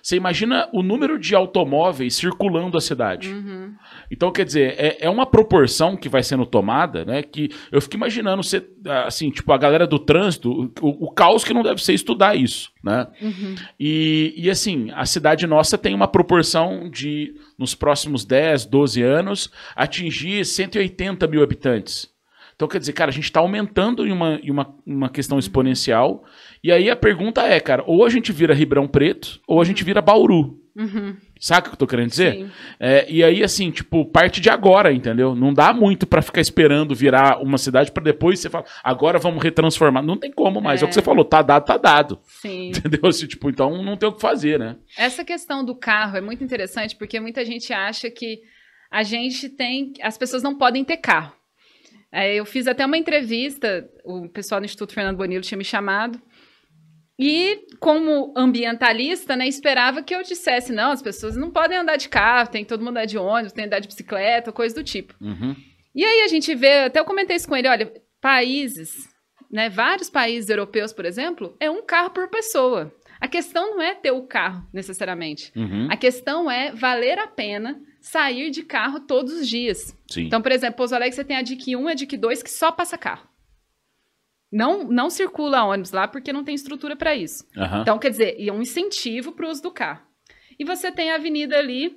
Speaker 1: você imagina o número de automóveis circulando a cidade. Uhum. Então, quer dizer, é, é uma proporção que vai sendo tomada, né? Que eu fico imaginando ser, assim, tipo, a galera do trânsito, o, o caos que não deve ser estudar isso, né? Uhum. E, e, assim, a cidade nossa tem uma proporção de, nos próximos 10, 12 anos, atingir 180 mil habitantes. Então, quer dizer, cara, a gente está aumentando em uma, em uma, uma questão exponencial. E aí a pergunta é, cara, ou a gente vira Ribeirão Preto, ou a gente vira Bauru. Uhum. Saca o que eu tô querendo dizer? É, e aí, assim, tipo, parte de agora, entendeu? Não dá muito para ficar esperando virar uma cidade para depois você falar, agora vamos retransformar. Não tem como mais. É, é o que você falou, tá dado, tá dado. Sim. Entendeu? Assim, tipo, então não tem o que fazer, né?
Speaker 3: Essa questão do carro é muito interessante porque muita gente acha que a gente tem. As pessoas não podem ter carro. É, eu fiz até uma entrevista, o pessoal do Instituto Fernando Bonillo tinha me chamado, e como ambientalista, né, esperava que eu dissesse, não, as pessoas não podem andar de carro, tem que todo mundo andar de ônibus, tem que andar de bicicleta, coisa do tipo. Uhum. E aí a gente vê, até eu comentei isso com ele, olha, países, né, vários países europeus, por exemplo, é um carro por pessoa. A questão não é ter o carro, necessariamente. Uhum. A questão é valer a pena sair de carro todos os dias. Sim. Então, por exemplo, Pouso Alegre você tem a DIC 1 e a DIC 2 que só passa carro. Não, não circula ônibus lá porque não tem estrutura para isso. Uhum. Então, quer dizer, é um incentivo para o uso do carro. E você tem a avenida ali,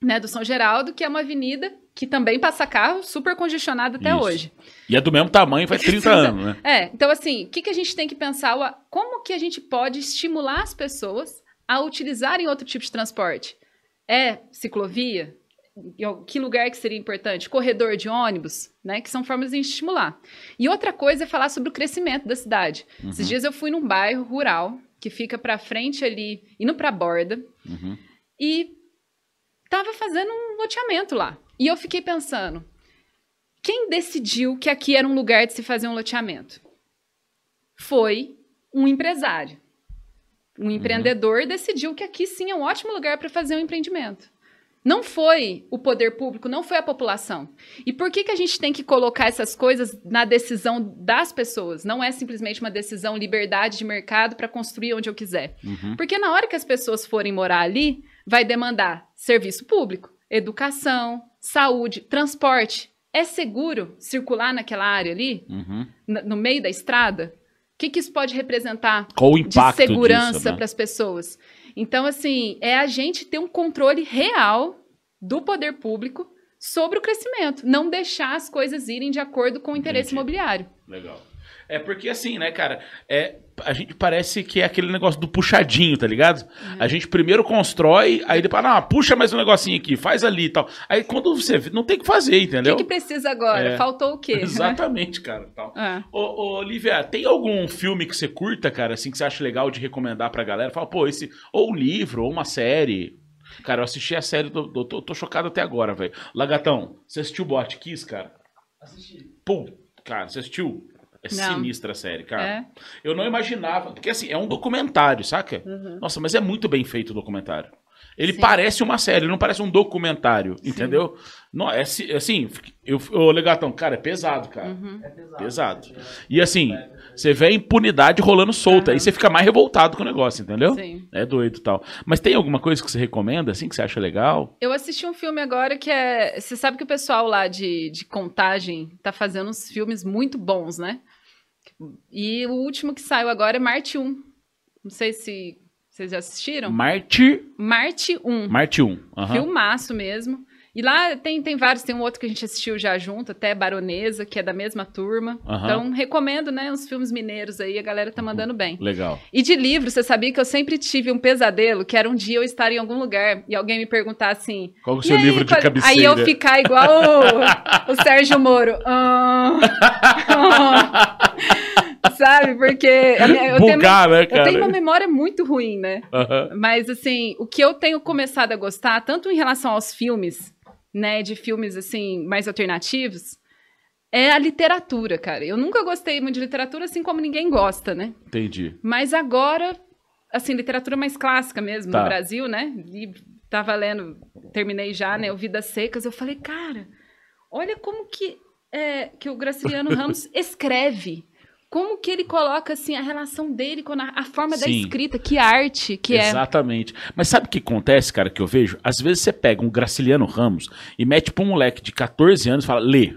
Speaker 3: né, do São Geraldo, que é uma avenida que também passa carro, super congestionada até isso. hoje.
Speaker 1: E é do mesmo tamanho, faz 30 anos, né?
Speaker 3: É, então assim, o que, que a gente tem que pensar? Como que a gente pode estimular as pessoas a utilizarem outro tipo de transporte? É ciclovia? Que lugar que seria importante? Corredor de ônibus, né? Que são formas de estimular. E outra coisa é falar sobre o crescimento da cidade. Uhum. Esses dias eu fui num bairro rural que fica para frente ali, indo para a borda, uhum. e tava fazendo um loteamento lá. E eu fiquei pensando, quem decidiu que aqui era um lugar de se fazer um loteamento? Foi um empresário. Um uhum. empreendedor decidiu que aqui sim é um ótimo lugar para fazer um empreendimento. Não foi o poder público, não foi a população. E por que, que a gente tem que colocar essas coisas na decisão das pessoas? Não é simplesmente uma decisão liberdade de mercado para construir onde eu quiser. Uhum. Porque na hora que as pessoas forem morar ali, vai demandar serviço público, educação, saúde, transporte. É seguro circular naquela área ali, uhum. no meio da estrada? O que, que isso pode representar
Speaker 1: Qual o impacto
Speaker 3: de segurança
Speaker 1: né?
Speaker 3: para as pessoas? Então, assim, é a gente ter um controle real do poder público sobre o crescimento, não deixar as coisas irem de acordo com o interesse Entendi. imobiliário.
Speaker 1: Legal. É porque assim, né, cara? É, a gente parece que é aquele negócio do puxadinho, tá ligado?
Speaker 3: Uhum.
Speaker 1: A gente primeiro constrói, aí depois, não, puxa mais um negocinho aqui, faz ali e tal. Aí quando você. Não tem o que fazer,
Speaker 3: O
Speaker 1: entendeu?
Speaker 3: que, que precisa agora?
Speaker 1: É.
Speaker 3: Faltou o quê? né?
Speaker 1: Exatamente, cara. Tal.
Speaker 3: É.
Speaker 1: Ô, ô, Olivia, tem algum filme que você curta, cara, assim, que você acha legal de recomendar pra galera? Fala, pô, esse. Ou um livro, ou uma série. Cara, eu assisti a série, tô, tô, tô- tô chocado até agora, velho. Lagatão, você assistiu Bot Kiss, cara?
Speaker 2: Assisti.
Speaker 1: Pô, cara, você assistiu? É
Speaker 3: Não.
Speaker 1: sinistra a série, cara.
Speaker 3: É?
Speaker 1: Eu não imaginava. Porque assim, é um documentário, saca?
Speaker 3: Uhum.
Speaker 1: Nossa, mas é muito bem feito o documentário. Ele
Speaker 3: Sim.
Speaker 1: parece uma série, ele não parece um documentário, entendeu? Não, é si- assim, eu, ô, Legatão, cara, é pesado, cara.
Speaker 3: Uhum.
Speaker 2: É pesado.
Speaker 1: Pesado. E assim, você vê a impunidade rolando solta, aí você fica mais revoltado com o negócio, entendeu?
Speaker 3: Sim.
Speaker 1: É doido e tal. Mas tem alguma coisa que você recomenda, assim, que você acha legal?
Speaker 3: Eu assisti um filme agora que é. Você sabe que o pessoal lá de, de contagem tá fazendo uns filmes muito bons, né? E o último que saiu agora é Marte 1. Não sei se vocês já assistiram.
Speaker 1: Marte,
Speaker 3: Marte 1.
Speaker 1: Marte 1. aham.
Speaker 3: Filmaço mesmo. E lá tem, tem vários, tem um outro que a gente assistiu já junto, até Baronesa, que é da mesma turma.
Speaker 1: Aham.
Speaker 3: Então, recomendo, né, uns filmes mineiros aí, a galera tá mandando bem.
Speaker 1: Legal.
Speaker 3: E de livro, você sabia que eu sempre tive um pesadelo, que era um dia eu estar em algum lugar e alguém me perguntar assim...
Speaker 1: Qual o
Speaker 3: "E
Speaker 1: seu
Speaker 3: aí,
Speaker 1: livro de
Speaker 3: qual-"
Speaker 1: cabeceira?
Speaker 3: Aí eu ficar igual o, o Sérgio Moro. "Ah, ah." Sabe? Porque minha- eu, tenho,
Speaker 1: Bugar, né,
Speaker 3: eu
Speaker 1: cara?
Speaker 3: tenho uma memória muito ruim, né? Mas, assim, o que eu tenho começado a gostar, tanto em relação aos filmes, né, de filmes, assim, mais alternativos, é a literatura, cara. Eu nunca gostei muito de literatura, assim como ninguém gosta, né?
Speaker 1: Entendi.
Speaker 3: Mas agora, assim, literatura mais clássica mesmo,
Speaker 1: Tá.
Speaker 3: no Brasil, né? E tava lendo, terminei já, né, o Vidas Secas, eu falei, cara, olha como que, é, que o Graciliano Ramos escreve. Como que ele coloca, assim, a relação dele com a, a forma da
Speaker 1: Sim.
Speaker 3: escrita, que arte que é.
Speaker 1: Exatamente. Mas sabe o que acontece, cara, que eu vejo? Às vezes você pega um Graciliano Ramos e mete pra um moleque de 14 anos e fala, lê.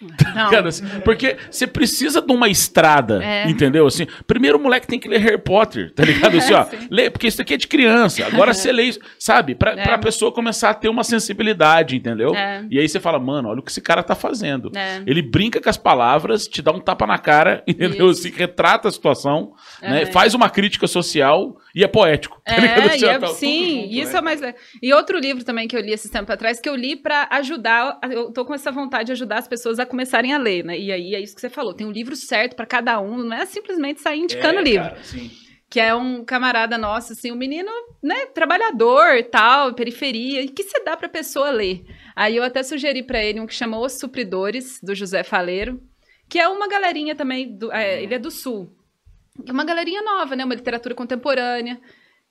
Speaker 3: Não.
Speaker 1: Assim, porque você precisa de uma estrada,
Speaker 3: É.
Speaker 1: entendeu? Assim, primeiro o moleque tem que ler Harry Potter, tá ligado? Assim, ó, lê, porque isso aqui é de criança. Agora você lê isso, sabe? Pra,
Speaker 3: É.
Speaker 1: pra pessoa começar a ter uma sensibilidade, entendeu?
Speaker 3: É.
Speaker 1: E aí você fala, mano, olha o que esse cara tá fazendo.
Speaker 3: É.
Speaker 1: Ele brinca com as palavras, te dá um tapa na cara, entendeu?
Speaker 3: Isso.
Speaker 1: Assim, retrata a situação, né?
Speaker 3: É.
Speaker 1: Faz uma crítica social e é poético. tá ligado?
Speaker 3: É,
Speaker 1: Assim,
Speaker 3: é-
Speaker 1: tá
Speaker 3: sim,
Speaker 1: junto,
Speaker 3: isso
Speaker 1: né?
Speaker 3: é mais. E outro livro também que eu li esse tempo atrás, que eu li pra ajudar. Eu tô com essa vontade de ajudar as pessoas a começarem a ler, né? E aí é isso que você falou: tem um livro certo pra cada um, não é simplesmente sair indicando
Speaker 1: É,
Speaker 3: livro.
Speaker 1: cara, sim.
Speaker 3: Que é um camarada nosso, assim, um menino, né, trabalhador tal, periferia, e que se dá pra pessoa ler. Aí eu até sugeri pra ele um que chama Os Supridores, do José Faleiro, que é uma galerinha também, do, é, ele é do Sul. Que é uma galerinha nova, né, uma literatura contemporânea,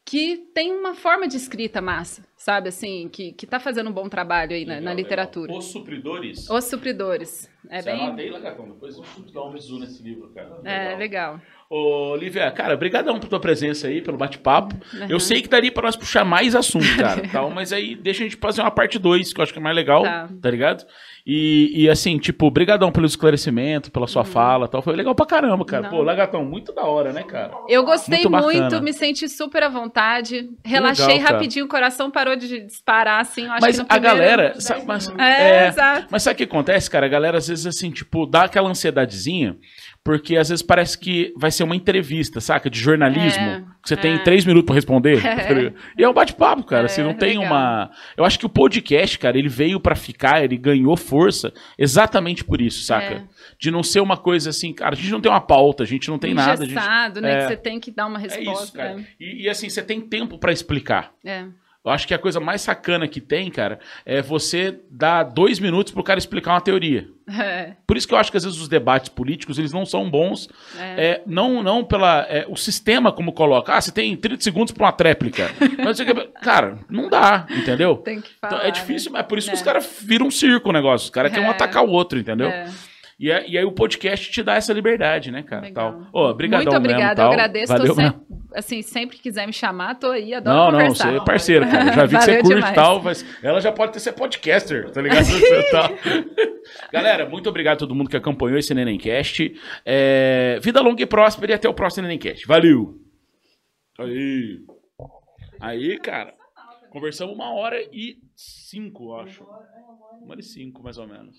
Speaker 3: que tem uma forma de escrita massa, sabe, assim, que, que tá fazendo um bom trabalho aí na, na literatura.
Speaker 1: legal. Os supridores.
Speaker 3: Os Supridores. É
Speaker 1: Você
Speaker 3: bem...
Speaker 1: Lagartão, depois eu dá um resumo nesse livro, cara.
Speaker 3: É, legal.
Speaker 1: Ô, Olivia, cara, brigadão por tua presença aí, pelo bate-papo.
Speaker 3: Uhum.
Speaker 1: Eu sei que daria pra nós puxar mais assunto, cara, tal, mas aí deixa a gente fazer uma parte 2, que eu acho que é mais legal, tá,
Speaker 3: Tá.
Speaker 1: ligado? E, e assim, tipo, brigadão pelo esclarecimento, pela sua fala tal, foi legal pra caramba, cara.
Speaker 3: Uhum. Não.
Speaker 1: Pô, Lagatão, muito da hora, né, cara?
Speaker 3: Eu gostei
Speaker 1: Muito
Speaker 3: muito, me senti super à vontade. Relaxei
Speaker 1: legal,
Speaker 3: rapidinho, o coração parou de disparar, assim. Eu acho
Speaker 1: Mas a galera, sabe, mas,
Speaker 3: É,
Speaker 1: é,
Speaker 3: exato.
Speaker 1: Mas sabe o que acontece, cara? A galera às vezes assim, tipo, dá aquela ansiedadezinha, porque às vezes parece que vai ser uma entrevista, saca? De jornalismo.
Speaker 3: É,
Speaker 1: que você tem
Speaker 3: é.
Speaker 1: três minutos pra responder.
Speaker 3: É.
Speaker 1: E é um bate-papo, cara.
Speaker 3: É,
Speaker 1: assim, não tem
Speaker 3: legal.
Speaker 1: uma. Eu acho que o podcast, cara, ele veio pra ficar, ele ganhou força exatamente por isso, saca?
Speaker 3: É.
Speaker 1: De não ser uma coisa assim, cara, a gente não tem uma pauta, a gente não tem nada. A gente...
Speaker 3: Engessado, né?
Speaker 1: é.
Speaker 3: Que você tem que dar uma
Speaker 1: É
Speaker 3: resposta.
Speaker 1: isso, cara. E, e, assim, você tem tempo pra explicar.
Speaker 3: É.
Speaker 1: Eu acho que a coisa mais sacana que tem, cara, é você dar dois minutos pro cara explicar uma teoria.
Speaker 3: É.
Speaker 1: Por isso que eu acho que às vezes os debates políticos eles não são bons,
Speaker 3: É.
Speaker 1: é, não, não pela é, o sistema como coloca. Ah, você tem 30 segundos para uma tréplica. Mas, cara, não dá, entendeu?
Speaker 3: Tem que
Speaker 1: Então,
Speaker 3: falar.
Speaker 1: é difícil, mas é por isso que
Speaker 3: É.
Speaker 1: os caras viram um circo o negócio. Os caras querem um
Speaker 3: É.
Speaker 1: atacar o outro, entendeu?
Speaker 3: Né? É.
Speaker 1: E, é- e aí o podcast te dá essa liberdade, né, cara?
Speaker 3: Legal.
Speaker 1: Tal. Ô, brigadão
Speaker 3: Muito
Speaker 1: mesmo,
Speaker 3: obrigada,
Speaker 1: tal.
Speaker 3: eu agradeço. tô
Speaker 1: Valeu
Speaker 3: sempre, assim, sempre que quiser me chamar, tô aí, adoro
Speaker 1: Não, não,
Speaker 3: conversar.
Speaker 1: você é parceiro, cara. Já vi que você curte e tal, mas ela já pode ter ser podcaster, tá ligado? Tá- Galera, muito obrigado a todo mundo que acompanhou esse Nenemcast. É, Vida longa e próspera e até o próximo Nenemcast. Valeu! Aí. Aí, cara. Conversamos uma hora e cinco, acho. Uma hora e cinco, mais ou menos.